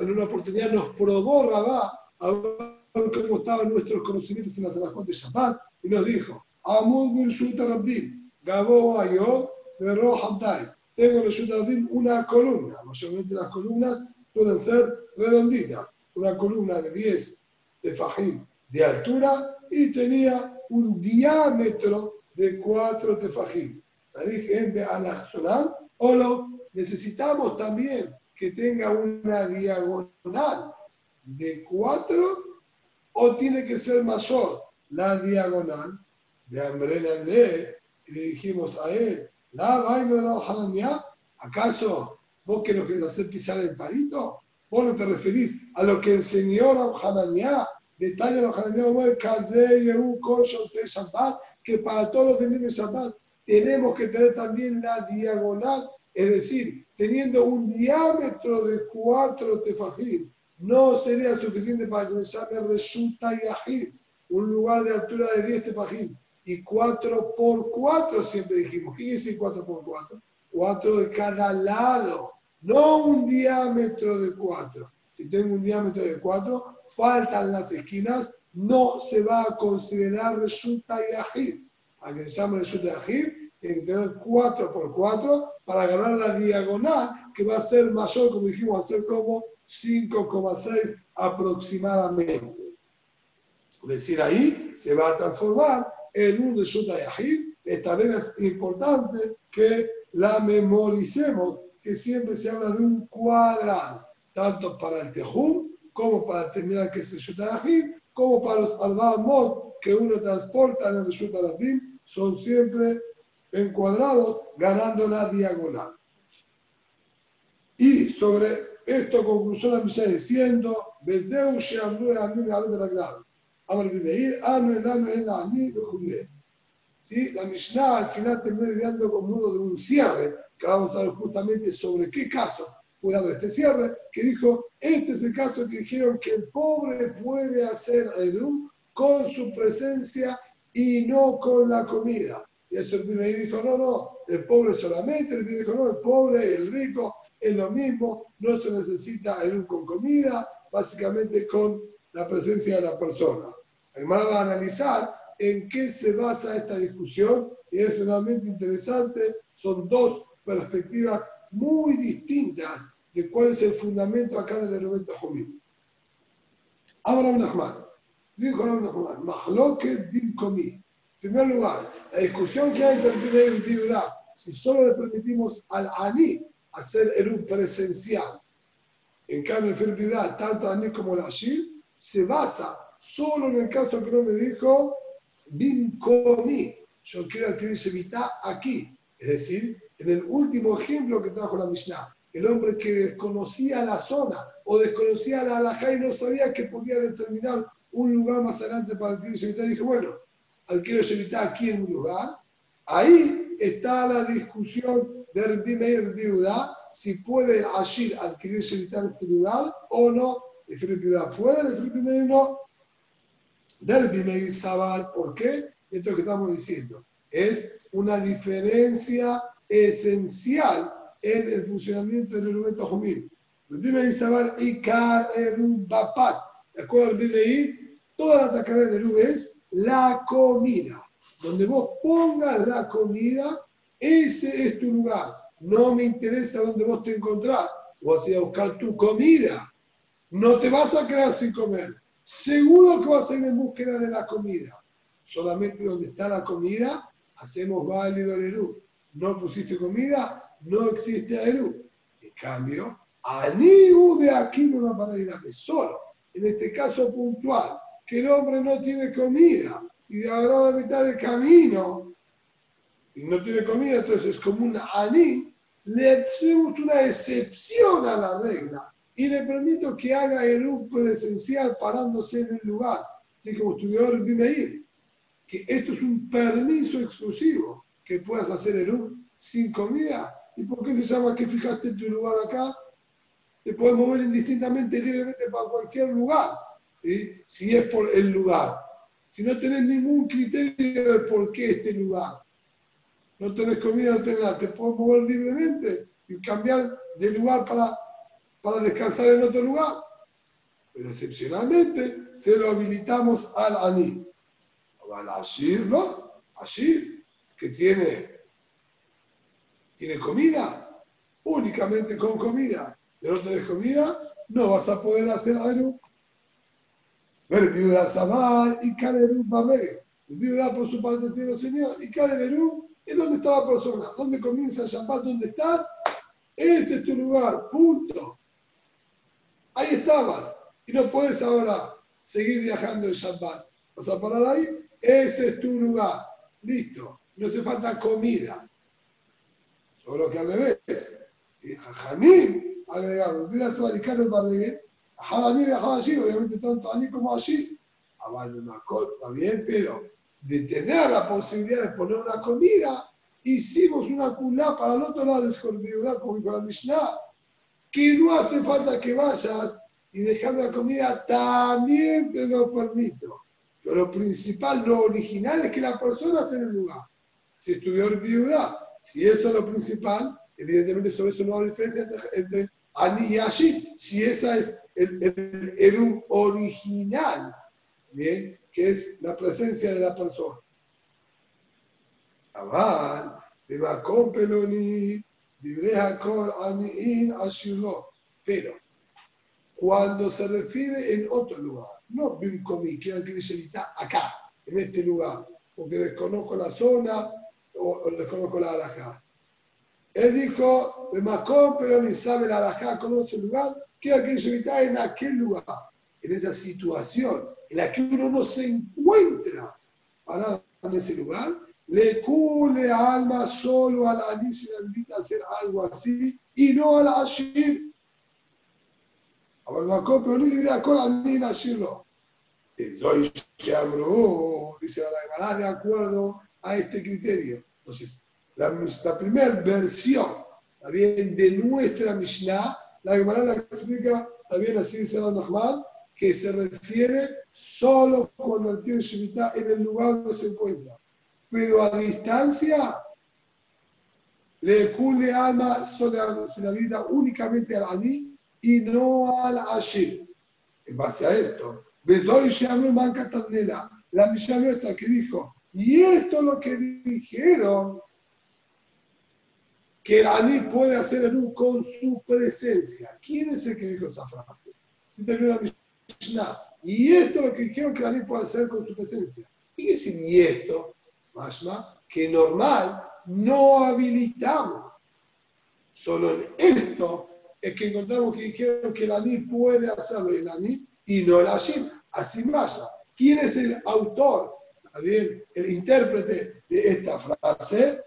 en una oportunidad nos probó Rabá a ver cómo estaban nuestros conocimientos en la trabajos de Shabbat y nos dijo, Amud Birshut Rabbim, Gabo Ayot, Vero Hamdari. tengo en Reshut Arabim una columna. Mayormente las columnas pueden ser redonditas. Una columna de 10 tefajim de altura y tenía un diámetro de 4 tefajim. O lo necesitamos también que tenga una diagonal de 4 o tiene que ser mayor la diagonal de Ambrena Le, y le dijimos a él, la vaina de la ¿acaso vos que lo querés hacer pisar el palito? ¿Vos no te referís a lo que enseñó Hananiah? Detalle los Hananiah, que para todos los de Shabbat tenemos que tener también la diagonal, es decir, teniendo un diámetro de 4 tefajim, no sería suficiente para que llame resulta yahid, un lugar de altura de 10 tefajim y 4 por 4 siempre dijimos. ¿Qué decir 4 por 4? 4 de cada lado, no un diámetro de 4. Si tengo un diámetro de 4, faltan las esquinas, no se va a considerar resulta yahid. A que se llame resulta yahid, tiene que tener 4 por 4 para ganar la diagonal, que va a ser mayor, como dijimos, va a ser como 5,6 aproximadamente. Es decir, ahí se va a transformar en un resulta Yahid. Esta vez es importante que la memoricemos, que siempre se habla de un cuadrado, tanto para el Tejum, como para terminar que es resulta Yahid, como para los Albamot que uno transporta en el resulta Yahid, son siempre encuadrados ganando la diagonal. Y sobre esto concluyó la misa diciendo. ¿Sí? La Mishnah al final terminó dando como modo de un cierre, que vamos a ver justamente sobre qué caso fue dado este cierre, que dijo, este es el caso que dijeron que el pobre puede hacer Erum con su presencia y no con la comida. Y eso el Bimeir dijo, no, no, el pobre solamente, el dijo, no, el pobre, el rico, es lo mismo, no se necesita Erum con comida, básicamente con la presencia de la persona. Además va a analizar en qué se basa esta discusión y es realmente interesante. Son dos perspectivas muy distintas de cuál es el fundamento acá del elemento Jomim. Abraham Nachman, En primer lugar, la discusión que hay entre el y si solo le permitimos al Ani hacer el presencial, en cambio, en enfermedad, tanto Ani como el Ashir, se basa solo en el caso que no me dijo, Bimkomi, yo quiero adquirir Shevitá aquí. Es decir, en el último ejemplo que trajo la Mishnah, el hombre que desconocía la zona o desconocía la alajá y no sabía que podía determinar un lugar más adelante para adquirir Shevitá, dije, bueno, adquiero Shevitá aquí en un lugar. Ahí está la discusión de Rabbi Meir si puede Ashir adquirir Shevitá en este lugar o no el Filipe puede, el Filipe no. Del Bimei Sabal, ¿por qué? Esto es que estamos diciendo. Es una diferencia esencial en el funcionamiento del elemento Jumil. El Bimei Sabal y Bapat. ¿De acuerdo al Bimei? Toda la tacara del Erub es la comida. Donde vos pongas la comida, ese es tu lugar. No me interesa dónde vos te encontrás. Vas a buscar tu comida no te vas a quedar sin comer. Seguro que vas a ir en búsqueda de la comida. Solamente donde está la comida, hacemos válido el Eru. No pusiste comida, no existe Eru. En cambio, Aniu de aquí no va a ir a solo. En este caso puntual, que el hombre no tiene comida y ahora a mitad de camino y no tiene comida, entonces es como un Ani, le hacemos una excepción a la regla y le permito que haga el presencial parándose en el lugar, así como estudió el Bimeir, que esto es un permiso exclusivo, que puedas hacer el sin comida. ¿Y por qué se llama que fijaste en tu lugar acá? Te puedes mover indistintamente, libremente para cualquier lugar, ¿sí? si es por el lugar. Si no tenés ningún criterio de por qué este lugar, no tenés comida, no tenés nada, te puedes mover libremente y cambiar de lugar para para descansar en otro lugar. Pero excepcionalmente se lo habilitamos al Ani. Al Ashir, ¿no? Ashir, que tiene, tiene comida, únicamente con comida, pero no tenés comida, no vas a poder hacer Eru. Viuda Samar y Kaneru Babé. Viuda por su parte tiene el Señor y Kaneru es donde está la persona, donde comienza el Shabbat, donde estás, ese es tu lugar, punto. Ahí estabas y no puedes ahora seguir viajando en Shabbat. Vas a parar ahí, ese es tu lugar. Listo, no hace falta comida. Solo que al revés. ¿sí? Jajamín agregaron, mira su alicano en Bardegué, Jajamín y Jajamín, obviamente tanto allí como allí. Está bien, pero de tener la posibilidad de poner una comida, hicimos una culá para el otro lado de Escorpiudad, como dijo la Mishnah, que no hace falta que vayas y dejar la comida, también te lo permito. Pero lo principal, lo original es que la persona esté en el lugar. Si estudió viuda, si eso es lo principal, evidentemente sobre eso no hay diferencia entre, Ani y Ashi. Si esa es el, el, el, original, ¿bien? que es la presencia de la persona. Aval, de Macón Peloni, Aniin Ashirlo. Pero, cuando se refiere en otro lugar, no Bimcomi, que dice acá, en este lugar, porque desconozco la zona o, o desconozco la alajá. Él dijo, de Macón, pero ni sabe la alajá, conoce el lugar, que que dice en aquel lugar, en esa situación en la que uno no se encuentra parado en ese lugar, le cule alma solo a la Alicia le invita a hacer algo así y no a la Ashir. Ahora pero ni diría con la Nina Ashirlo. Doy dice la Gemara, de acuerdo a este criterio. Entonces, la, la primera versión, también de nuestra Mishnah, la Gemara la explica, también así la Nahman, que se refiere solo cuando el tiene Shemitah en el lugar donde se encuentra. Pero a distancia, le cule alma sobre la vida únicamente al Ani y no al Ashir. En base a esto, Besoy Shamu Manca Tandela, la nuestra que dijo, y esto es lo que dijeron, que el Ani puede hacer en un con su presencia. ¿Quién es el que dijo esa frase? Si terminó la misión y esto es lo que quiero que la ley pueda hacer con su presencia. ¿Y qué y esto? Mashma, que normal no habilitamos. Solo en esto es que encontramos que dijeron que la ley puede hacerlo el Ani y no el Ashim. Así más. ¿Quién es el autor? bien? El intérprete de esta frase.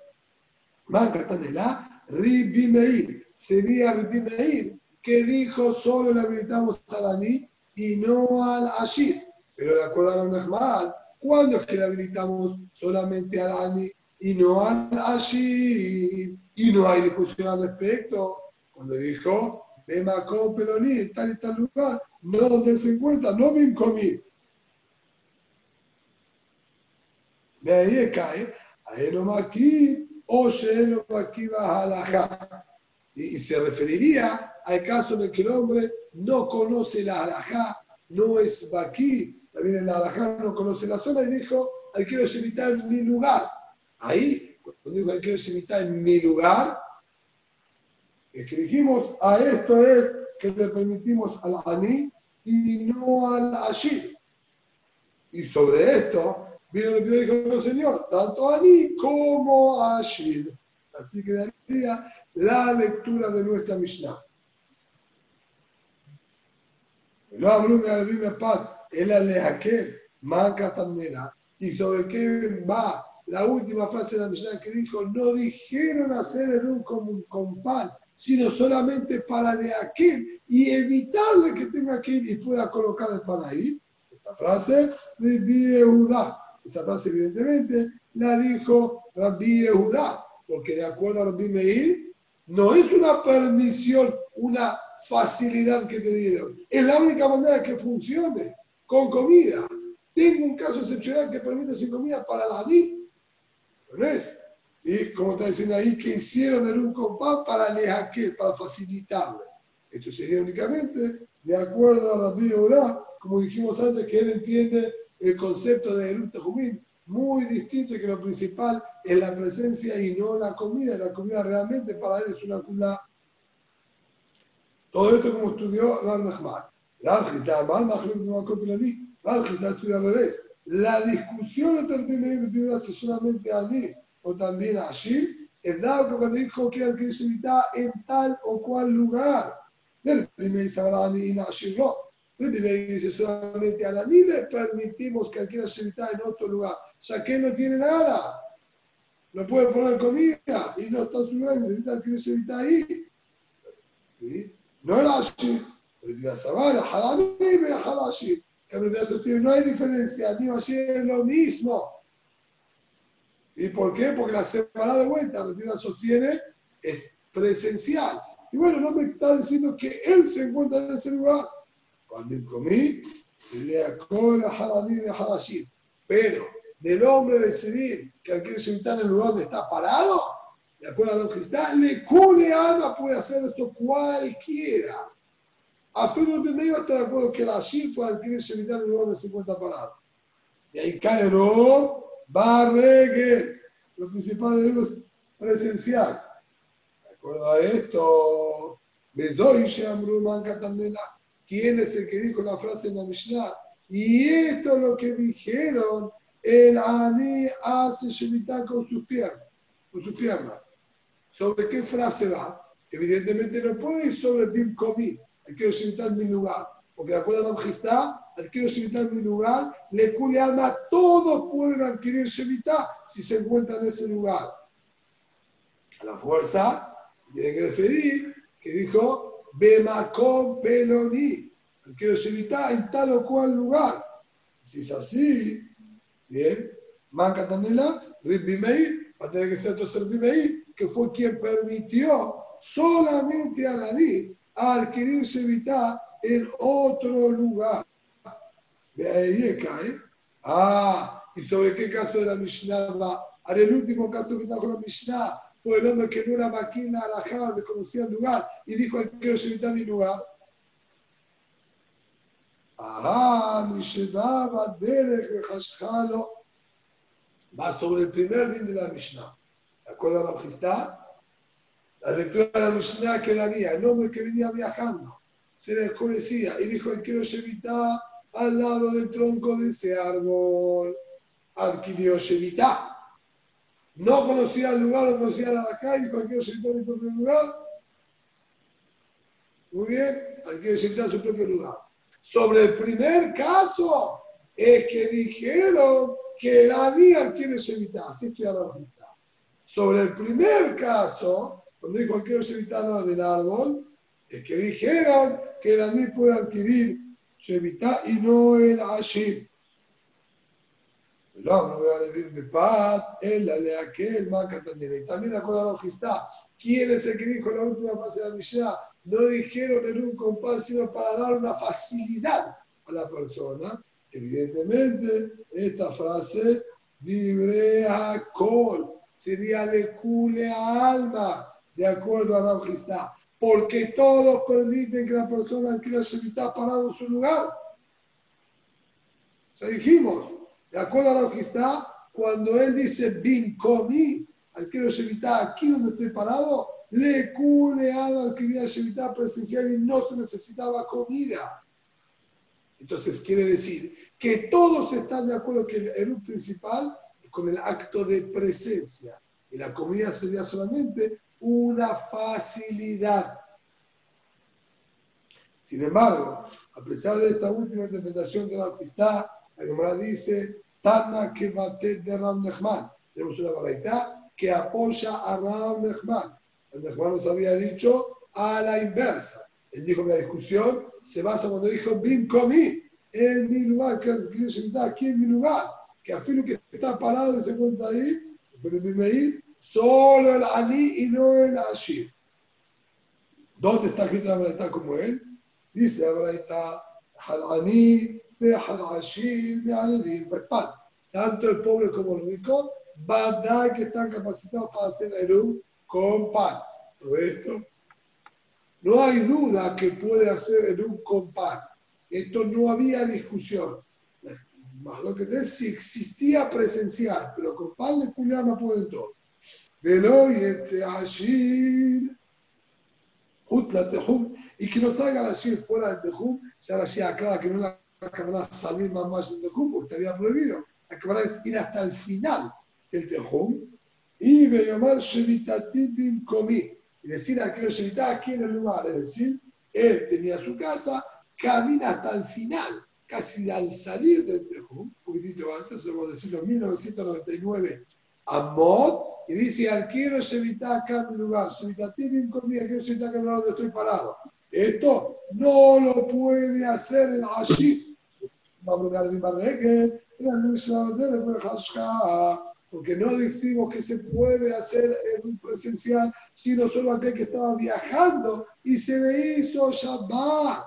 Manca Tanela, Ribi Meir. Sería Ribi Meir que dijo solo le habilitamos a Ani y no al Ashir. Pero de acuerdo a la Nahman, ¿cuándo es que le habilitamos solamente al Ani y no al Ashir? Y no hay discusión al respecto. Cuando dijo, con Peloní, en tal y tal lugar, no donde se encuentra, no me comí. De ahí cae, a aquí o aquí va a la Y se referiría al caso en el que el hombre no conoce la alajá, no es aquí, también en la alajá no conoce la zona y dijo, quiero imitar en mi lugar. Ahí, cuando digo quiero imitar en mi lugar, es que dijimos, a esto es que le permitimos al Ani y no al Ashir. Y sobre esto, vino el y dijo, no señor, tanto Ani como Ashir. Así que de ahí la lectura de nuestra Mishnah. No habló de Paz, él le aquel, manca tamnera. ¿Y sobre qué va la última frase de la Mishnah que dijo? No dijeron hacer el un con, con pan, sino solamente para de aquel y evitarle que tenga que ir y pueda colocar el pan ahí. Esa frase, Rabbi Judá. Esa frase, evidentemente, la dijo Rabbi Judá, porque de acuerdo a Rabbi Meir, no es una permisión, una facilidad que te dieron. Es la única manera que funcione, con comida. Tengo un caso excepcional que permite sin comida para la NI. ¿No es? ¿Sí? Como está diciendo ahí, que hicieron el un compás para aquel, para facilitarle. Esto sería únicamente de acuerdo a Rabbi Udá, como dijimos antes, que él entiende el concepto de Erut Jumín, muy distinto y que lo principal es la presencia y no la comida. La comida realmente para él es una culá Todo esto como estudió Ram Nachman. Ram Gita estudia al revés. La discusión no termina en si solamente allí o también allí. Es dado porque dijo que adquirir en tal o cual lugar. Del primer y. El primer dice solamente a ni le permitimos que adquiera Shemitah en otro lugar, ya que no tiene nada. No puede poner comida y no está en su lugar, necesita adquirir Shemitah ahí. ¿Sí? No era así. Que no hay diferencia, ni así es lo mismo. ¿Y por qué? Porque la semana de vuelta, la sostiene, es presencial. Y bueno, no me está diciendo que él se encuentra en ese lugar. Cuando comí, le acola Hadani de Hadashim. Pero del hombre decidir que quiere sentar en el lugar donde está parado, de acuerdo a está, le cule alma puede hacer esto cualquiera. A de Medio está de acuerdo que la Shir puede adquirir sentar en el lugar donde se encuentra parado. Y ahí cae no, Barregue, lo principal de es presencial. De acuerdo a esto, Bezoy Shamruman Katandela, ¿quién es el que dijo la frase en la Mishnah? Y esto es lo que dijeron, el Ani hace Shemitah con sus piernas, con sus piernas. ¿Sobre qué frase va? Evidentemente no puede ir sobre Bim Komi, quiero Shemitah en mi lugar, porque de acuerdo a la Majestad, adquiero Shemitah en mi lugar, le cule alma, todos pueden adquirir Shemitah si se encuentran en ese lugar. A la fuerza, tiene que referir que dijo, Bemakom Peloni, adquiero Shemitah en tal o cual lugar. Si es así, bien, Manca Tanela, Meir, va a tener que ser entonces Meir, que fue quien permitió solamente a la adquirir Shemitah en otro lugar. De ahí cae. Ah, ¿y sobre qué caso de la Mishnah va? Ahora, el último caso que trajo la Mishnah fue el hombre que en una máquina alajada desconocía el lugar y dijo, quiero evitar mi lugar. Ah, mi Shedaba Derek Hashalo va sobre el primer din de la Mishnah. ¿De acuerdo a la Majestad? La lectura de la Mishnah quedaría, el hombre que venía viajando se le y dijo, quiero evitar al lado del tronco de ese árbol. Adquirió Shevita. No conocía el lugar, no conocía la dijo, quiero Shevita en mi propio lugar. Muy bien, adquirió Shevita en su propio lugar. Sobre el primer caso, es que dijeron que la mía quiere Shevita. Así estoy vista. Sobre el primer caso, cuando dijo quiero Shevita del árbol, es que dijeron que la puede adquirir Shevita y no el Ashir. No, no voy a decir la de aquel, marca también. Y también de acuerdo a lo que está, ¿quién es el que dijo la última frase de la Mishnah? No dijeron en un compás, sino para dar una facilidad a la persona. Evidentemente, esta frase, a col, sería le cule a alma, de acuerdo a la está porque todos permiten que la persona adquiera Shemitah parado en su lugar. Sea, dijimos, de acuerdo a lo que está, cuando él dice bin comi, adquiero Shemitah aquí donde estoy parado, le cune a adquirir Shemitah presencial y no se necesitaba comida. Entonces quiere decir que todos están de acuerdo que el principal es con el acto de presencia y la comida sería solamente una facilidad. Sin embargo, a pesar de esta última interpretación de la amistad, la Gemara dice, Tana que bate de Ram Nechman. Tenemos una baraita que apoya a Ram Nechman. El Nechman nos había dicho a la inversa. Él dijo que la discusión se basa cuando dijo, Bim Komi, en mi lugar, que aquí en mi lugar, que afirmo que está parado y se cuenta ahí, solo el Ani y no el Ashir. ¿Dónde está escrito la verdad como él? Dice la verdad, Ani, Pan. Pues, tanto el pobre como el rico, van que están capacitados para hacer Erum con pan. ¿Lo ves esto? No hay duda que puede hacer Erum con pan. Esto no había discusión. Más lo que es si existía presencial, pero con pan de culiar no pueden todo. Velo y este allí y que no salga la fuera del Tejum, se la hacía acá, que no la la cámara salir más del Tejum, porque estaría prohibido. La cámara es ir hasta el final del Tejum, y llamar Shevitatim Komi, y decir a que Shevitá aquí en el lugar, es decir, él tenía su casa, camina hasta el final, casi al salir del Tejum, un poquitito antes, a decirlo, 1999, Amot, y dice, quiero evitar acá en mi lugar, Shevitatim Komi, quiero Shevitá acá en el lugar donde estoy parado. Esto no lo puede hacer el Ashit. Vamos a hablar de Marregel, porque no decimos que se puede hacer en un presencial, sino solo aquel que estaba viajando y se le hizo Shabbat.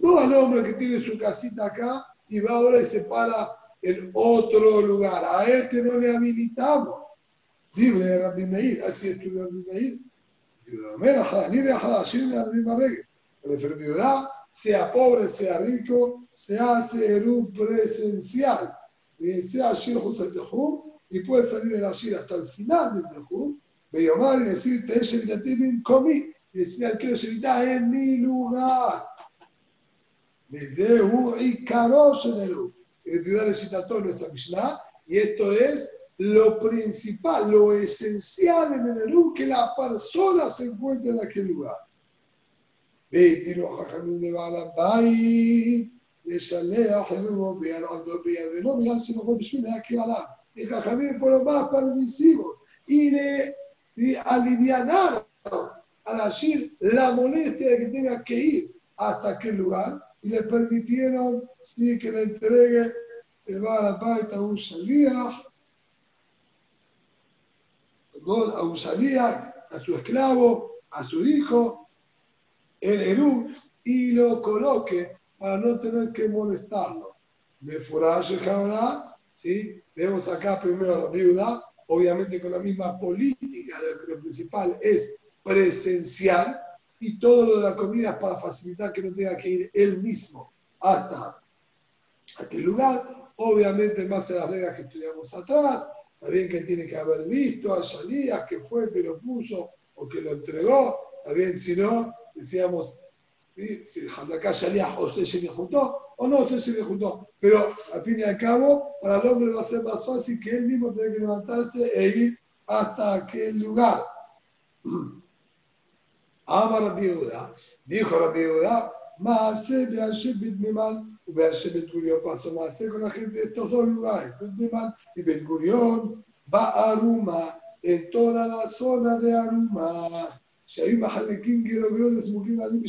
No al hombre que tiene su casita acá y va ahora y se para en otro lugar. A este no le habilitamos. Dime, Rabbi Meir, así estudió Rabbi Meir. La enfermedad, sea pobre, sea rico, se hace en un presencial. Sea Ashir y puede salir el Ashir hasta el final del Tejum, llamar y decir, te he comí, y decir, quiero evitar en mi lugar. Desde U y Karosh en el Piudar cita todo nuestra Mishnah, y esto es lo principal, lo esencial en el Erum, que la persona se encuentre en aquel lugar. והתירו חכמים לבעל הבית לשלח עירו ביד עבדו ביד ולא מיד סימכו בשביל להקל עליו. Y Jajamín fueron más permisivos y le ¿sí? alivianaron al Ashir la molestia de que tenga que ir hasta aquel lugar y le permitieron ¿sí? que le entregue el Baal a un Shaliach a un salía, a su esclavo, a su hijo, el Eru, y lo coloque para no tener que molestarlo. Me ahora, ¿sí? Vemos acá primero la viuda, obviamente con la misma política, lo principal es presencial y todo lo de la comida es para facilitar que no tenga que ir él mismo hasta aquel lugar. Obviamente, más de las reglas que estudiamos atrás, bien que tiene que haber visto a Shalías que fue, que lo puso o que lo entregó. Bien, si no, decíamos, ¿sí? si acá Shalías o se juntó o no se le juntó. Pero al fin y al cabo, para el hombre va a ser más fácil que él mismo tenga que levantarse e ir hasta aquel lugar. Ama la viuda, dijo la viuda, más mal Uberse Ben Gurión pasó más con la gente de estos dos lugares, y Ben Gurión va a Aruma, en toda la zona de Aruma. Mukim Alim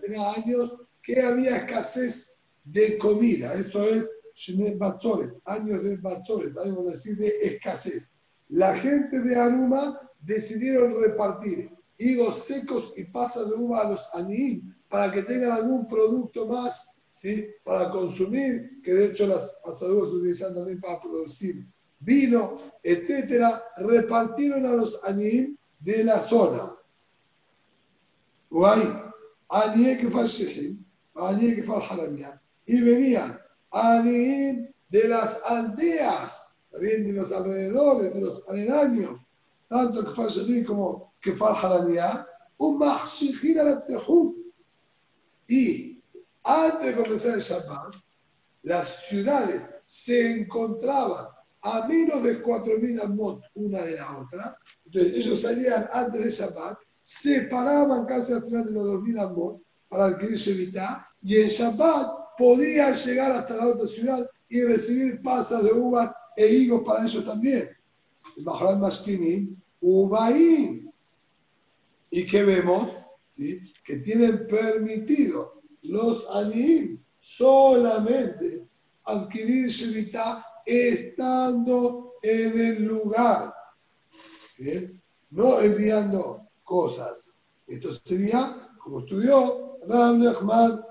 Tenía años que había escasez de comida, eso es Shemet Batzoret, años de Batzoret, podemos decir de escasez. La gente de Aruma decidieron repartir higos secos y pasas de uva a los aniim para que tengan algún producto más ¿sí? para consumir, que de hecho las pasaduras se utilizan también para producir vino, etcétera, repartieron a los anim de la zona. Guay, que fue que fue y venían anim de las aldeas, también de los alrededores, de los aledaños, tanto que fue como que fue un mahshijin al y antes de comenzar el Shabbat, las ciudades se encontraban a menos de 4.000 amot una de la otra. Entonces ellos salían antes de Shabbat, se paraban casi al final de los 2.000 amot para adquirir su evita y en Shabbat podían llegar hasta la otra ciudad y recibir pasas de uvas e higos para ellos también. El Maharal Mashkinim, Ubaín. ¿Y qué vemos? ¿Sí? Que tienen permitido los anim solamente adquirir Shevita estando en el lugar, no enviando cosas. Esto sería, como estudió Ram Nechman,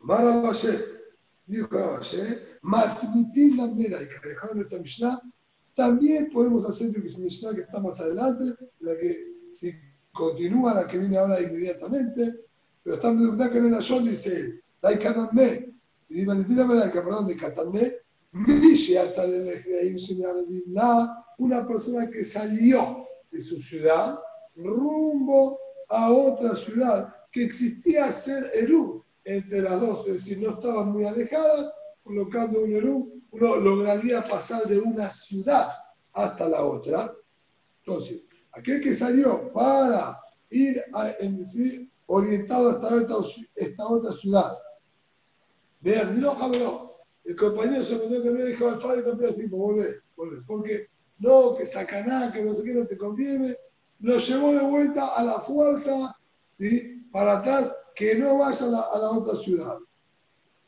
Marabashe, dijo Marabashe, Matmitin la mera y que nuestra Mishnah, también podemos hacer lo que es Mishnah que está más adelante, la que si continúa la que viene ahora inmediatamente, pero está en que en Ashon dice, Daikaname, si dice, perdón, de Katané, una persona que salió de su ciudad rumbo a otra ciudad que existía ser Eru entre las dos, es decir, no estaban muy alejadas, colocando un Eru, uno lograría pasar de una ciudad hasta la otra. Entonces, aquel que salió para ir a, en, orientado hasta esta, esta otra ciudad, vean, no, cabrón, el compañero se encontró que me dijo al padre y cambió así, volver, volver, porque no, que sacaná, que no sé qué, no te conviene, lo llevó de vuelta a la fuerza, ¿sí? para atrás, que no vaya a la, a la otra ciudad.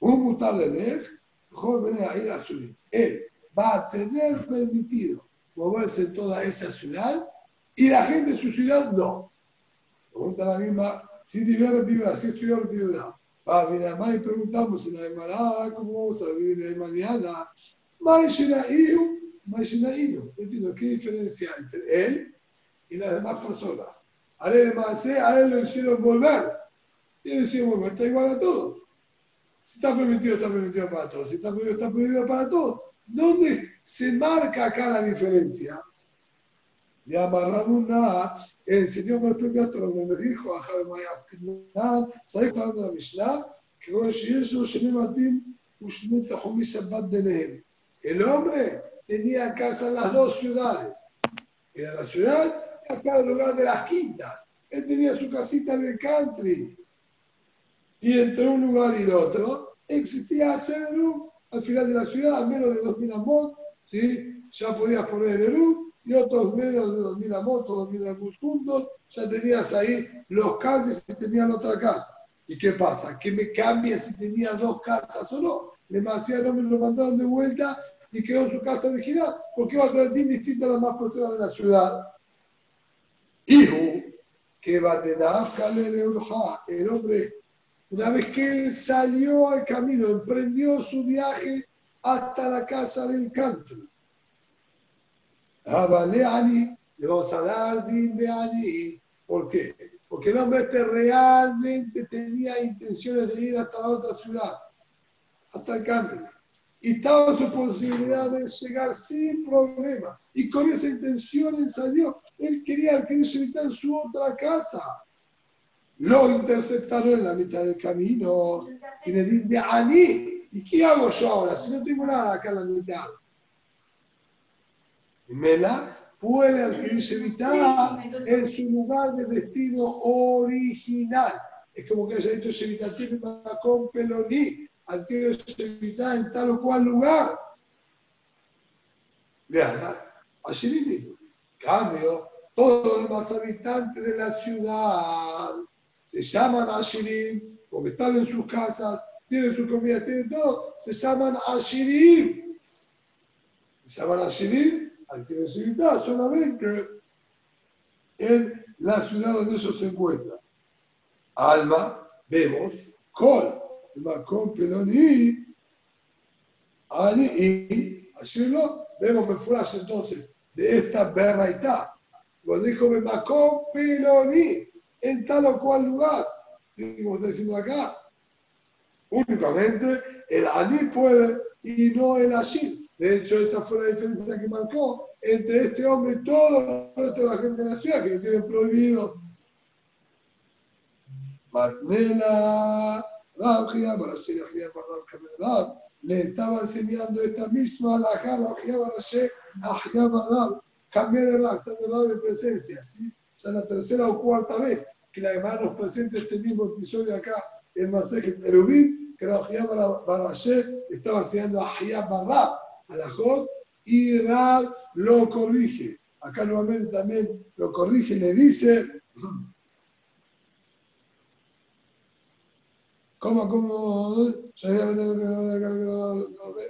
Un mutarle joven a ir a. Él va a tener permitido moverse en toda esa ciudad y la gente de su ciudad no. Pregunta la misma, si tiene viuda, si estudió viuda. Más y preguntamos en la de Mará, ¿cómo vamos a vivir mañana? Más Iu. Entiendo, ¿qué diferencia entre él y las demás personas? A él, a él lo hicieron volver. Tiene lo hicieron volver, está igual a todos. Si está permitido, está permitido para todos. Si está prohibido, está prohibido para todos. ¿Dónde se marca acá la diferencia? Le amarraron nada, enseñó con respecto a esto, me dijo a Javi Mayaskinan, ¿sabes qué hablando de la Mishnah? Que con eso se me matin, El hombre tenía casa en las dos ciudades. Era la ciudad y acá el lugar de las quintas. Él tenía su casita en el country. Y entre un lugar y el otro existía hacerlo al final de la ciudad, a menos de 2.000 amos, ¿sí? ya podías poner el Eru y otros menos de 2.000 amos, 2.000 amos juntos, ya tenías ahí los cambios y tenían otra casa. ¿Y qué pasa? ¿Qué me cambia si tenía dos casas o no? Demasiado me lo mandaron de vuelta y quedó en su casa original. ¿Por qué va a tener bien distinto a las más próximas de la ciudad? Hijo, que va a tener el hombre una vez que él salió al camino, emprendió su viaje hasta la casa del country. Ani, le vamos a dar din de Ani. ¿Por qué? Porque el hombre este realmente tenía intenciones de ir hasta la otra ciudad, hasta el country. Y estaba su posibilidad de llegar sin problema. Y con esa intención él salió. Él quería que evitar en su otra casa. Lo interceptaron en la mitad del camino. Y le dice, Ani, ¿y qué hago yo ahora si no tengo nada acá en la mitad? Mela puede adquirirse mitad en su lugar de destino original. Es como que haya dicho Sevita con Peloní, adquiere mitad en tal o cual lugar. Vean, así mismo. Cambio, todos los demás habitantes de la ciudad se llaman Ashirim, porque están en sus casas, tienen sus comidas, tienen todo, se llaman Ashirim. Se llaman Ashirim, hay que necesitar solamente en la ciudad donde ellos se encuentran. Alma, vemos, Kol, Macón, Peloni, Ani y lo vemos Mefurash entonces de esta berraitá. Cuando dijo Macón, Peloni, en tal o cual lugar. ¿Sí? Como está diciendo acá. Únicamente el Ani puede y no el Ashir. De hecho, esa fue la diferencia que marcó entre este hombre y todo el resto de la gente de la ciudad, que lo tienen prohibido. Matmela, Rabjia, para ser Rab, le estaba enseñando esta misma la Rabjia para ser Ajia Rab, cambié de Rab, estando Rab en presencia, ¿sí? Ya la tercera o cuarta vez que la Gemara nos presenta este mismo episodio acá en Masejet Erubim, que Rabjia Barashe estaba enseñando Ajia Barab, a la Jod, y Rab lo corrige. Acá nuevamente también lo corrige y le dice, ¿cómo, cómo?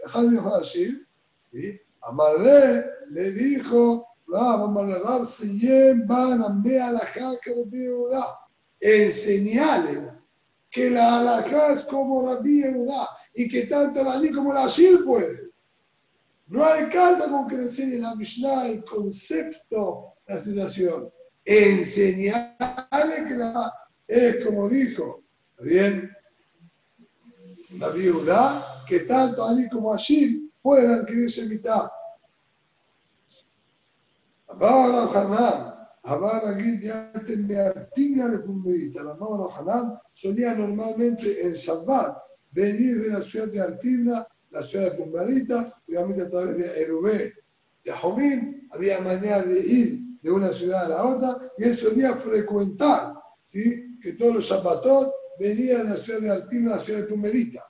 Jaime Hashir, Amarre le dijo, Rab, Amarre Rab, Seyem, Van, Ambea, la Judá, enseñale que la alajá es como Rabbi Yehuda y que tanto la ni como la Ashir puede. No alcanza con le enseñe la Mishnah el concepto, la situación. Enseñarle que la es como dijo, ¿está bien? La viuda, que tanto Ali como Ashir pueden adquirir Shemitah. Abba Hanan, Abba Ragil ya atigna la cumbedita. La Abba Hanan solía normalmente en Shabbat venir de la ciudad de Artimna, la ciudad Pumbadita, obviamente a través de Erubé, de Jomín, había manera de ir de una ciudad a la otra, y él solía frecuentar, ¿sí? que todos los Shabbatot venían de la ciudad de Artimna a la ciudad de Pumbedita.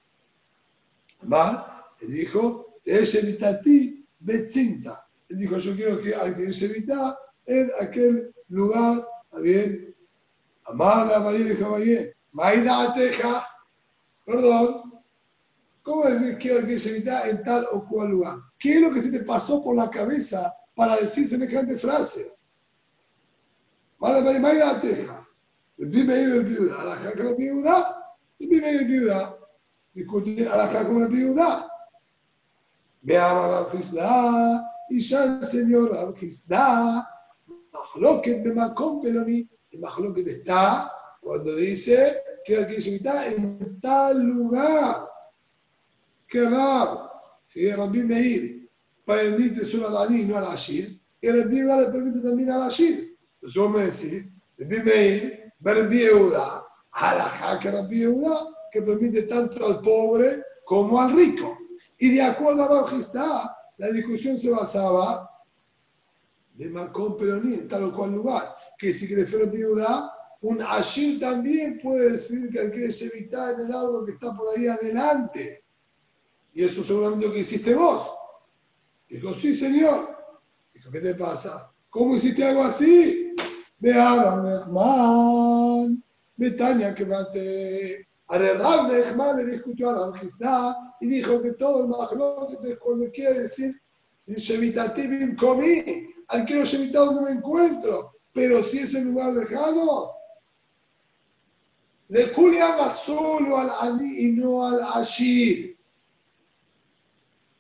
Mar, él dijo, es evitati becinta. Él dijo, yo quiero que hay que evitar en aquel lugar, ¿está bien? Amar la María de Caballé, Maida Teja, perdón, ¿Cómo es que Geshemitá en tal o cual lugar? ¿Qué es lo que se te pasó por la cabeza para decir semejante frase? Vale, vale, vale, teja. El vive y el viuda. Alajá que no viuda. El vive y el viuda. Discutir alajá como la viuda. Veaba la fisla. Y ya el señor la fisla. Mahloket de Macón Peloni. El Mahloket está cuando dice que Geshemitá en tal lugar que Rab, si Rabbi Meir permite solo al Ani, no al Ashir, y Rabbi Yehuda le permite también al Ashir. Entonces vos me decís, Rabbi Meir, Rabbi Yehuda, Alajá que Rabbi Yehuda, que permite tanto al pobre como al rico. Y de acuerdo a Rabbi la discusión se basaba de Macón Peroní, en tal o cual lugar, que si refiere viuda, un Ashir también puede decir que quiere evitar en el árbol que está por ahí adelante. Y eso seguramente lo que hiciste vos. Dijo, sí, señor. Dijo, ¿qué te pasa? ¿Cómo hiciste algo así? Ve a Mehman, Betania que mate. Rab Nehman le discutió a Rab y dijo que todo el Mahlot, cuando quiere decir, Shevitativim comí, al quiero Shevitar donde me encuentro, pero si es el lugar lejano, le culiaba solo al Ani y no al Ashir.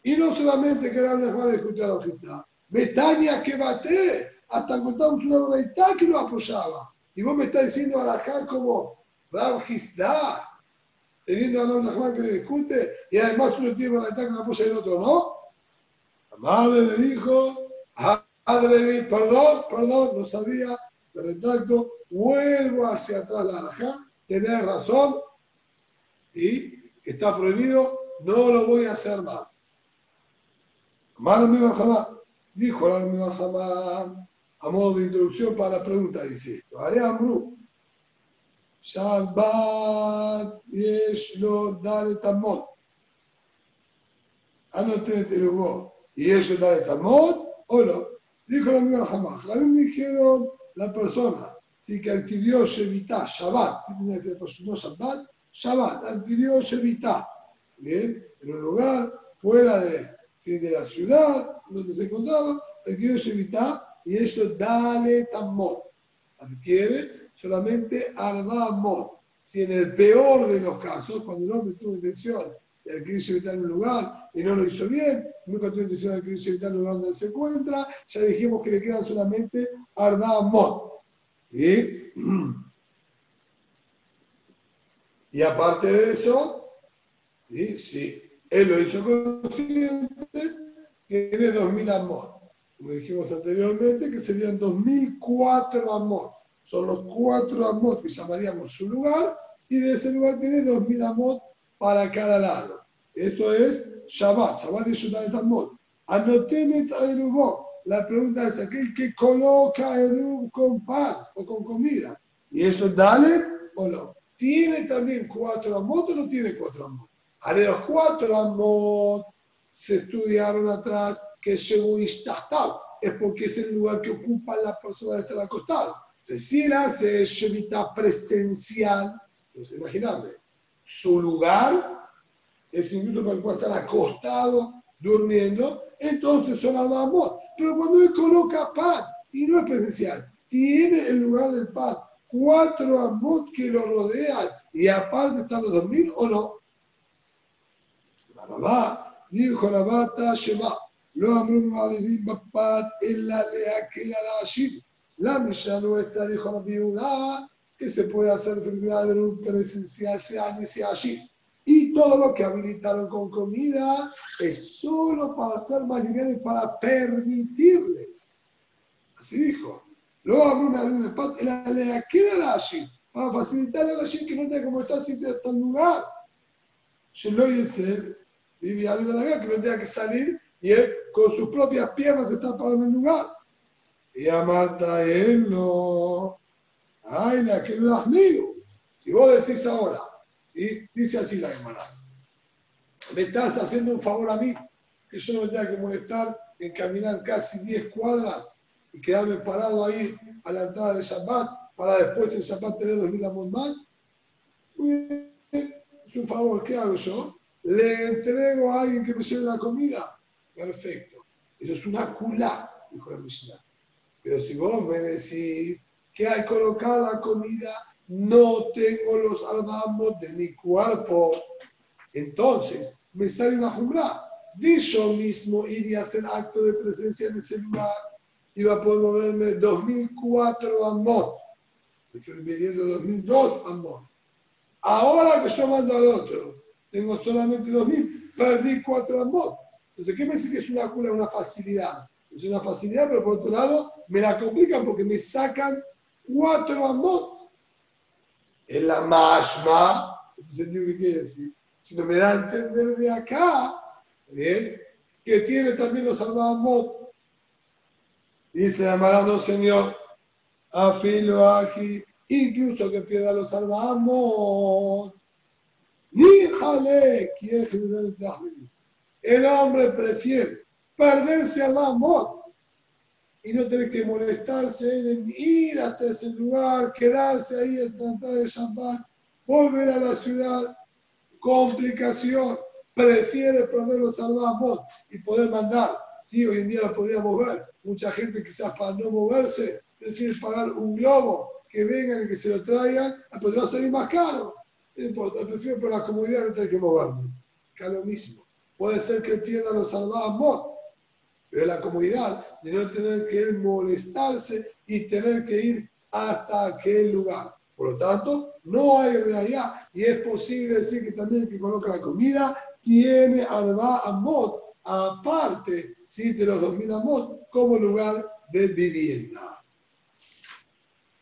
Y no solamente que Rab Nehman le discutió a Rab Betania que bate, hasta encontramos una verdad que lo apoyaba. Y vos me estás diciendo a la como Rab teniendo a Nahman que le discute, y además uno tiene la que no apoya el otro, ¿no? Amable le dijo, Adrevi, perdón, perdón, no sabía, me retracto, vuelvo hacia atrás la alajá, tenés razón, ¿sí? está prohibido, no lo voy a hacer más. Malamid al dijo Malamid al a modo de introducción para la pregunta, dice esto. Haré Amru. Shabbat Yeshlo Dale Tamot. Ah, Anoté el hubo. ¿Y eso Dale Tamot o no? Dijo la misma Hamá. Jamín dijeron la persona, sí que adquirió Shevita, Shabbat, no Shabbat, Shabbat, adquirió Shevita, bien, en un lugar fuera de si de la ciudad donde se encontraba, adquirió Shevita y esto dale tamot. Adquiere solamente Arba. Si en el peor de los casos, cuando el hombre tuvo intención de adquirirse vital en un lugar y no lo hizo bien, nunca tuvo intención de adquirirse vital en un lugar donde se encuentra, ya dijimos que le quedan solamente Arba. ¿Sí? Y aparte de eso, ¿sí? si él lo hizo consciente, tiene 2.000 amor. Como dijimos anteriormente, que serían 2.004 amor son los cuatro amot que llamaríamos su lugar, y de ese lugar tiene dos mil amot para cada lado. Esto es Shabbat, Shabbat es Shudanet Amot. Anotemet Erubó. La pregunta es aquel que coloca Erub con pan o con comida. ¿Y esto dale o no? ¿Tiene también cuatro amot o no tiene cuatro amot? Los cuatro amot se estudiaron atrás que según Istahtab es porque es el lugar que ocupa la persona de estar acostada si él hace Shemitah presencial, pues imagínate, su lugar es incluso para que pueda estar acostado, durmiendo, entonces son amor. Pero cuando él coloca pan y no es presencial, tiene el lugar del pan cuatro amot que lo rodean y aparte están los dos mil o no. La mamá dijo la bata Shema, lo amrum La Mishnah nuestra dijo la viuda que se puede hacer enfermedad en un presencial, sea ni sea allí. Y todo lo que habilitaron con comida es solo para hacer más y para permitirle. Así dijo. Una de un espacio, la queda la para facilitarle a la que no tenga como está lugar. Lo hice, y acá que no tenga que salir y él con sus propias piernas está parado en el lugar. Y a Marta, él no. Ay, la que no las mío. Si vos decís ahora, ¿sí? dice así la hermana, me estás haciendo un favor a mí, que yo no me tenga que molestar en caminar casi 10 cuadras y quedarme parado ahí a la entrada de Shabbat para después en Shabbat tener dos mil más. Es un favor, ¿qué hago yo? Le entrego a alguien que me lleve la comida. Perfecto. Eso es una culá, dijo la Mishnah. Pero si vos me decís que al colocar la comida no tengo los albamos de mi cuerpo, entonces me sale una jumla. Yo mismo iría a hacer acto de presencia en ese lugar, iba a poder moverme 2004 amot, pidiendo 2002 amot. Ahora que yo mando al otro, tengo solamente 2000, perdí 4 amot. Entonces, ¿qué me dice que es una cura, una facilidad? Es una facilidad, pero por otro lado me la complican porque me sacan 4 amot. En la mashma, entonces digo, ¿qué quiere decir? Si no me da a entender de acá, ¿bien? Que tiene también los amot. Dice Amará, no señor, afilo aquí, incluso que pierda los amot. Ni jale, quiere el hombre prefiere perderse al amor y no tener que molestarse en ir hasta ese lugar, quedarse ahí en tratar de Shabbat, volver a la ciudad, complicación, prefiere perderlo al y poder mandar. Sí, hoy en día lo podríamos ver. Mucha gente quizás para no moverse prefiere pagar un globo, que vengan y que se lo traigan, pues va a salir más caro. No importa, prefiero por la comodidad no tener que moverme. Acá lo mismo puede ser que pierda los salvados pero la comodidad de no tener que molestarse y tener que ir hasta aquel lugar. Por lo tanto, no hay realidad y es posible decir que también el que coloca la comida tiene a Amot, aparte ¿sí? de los 2000 Amot, como lugar de vivienda.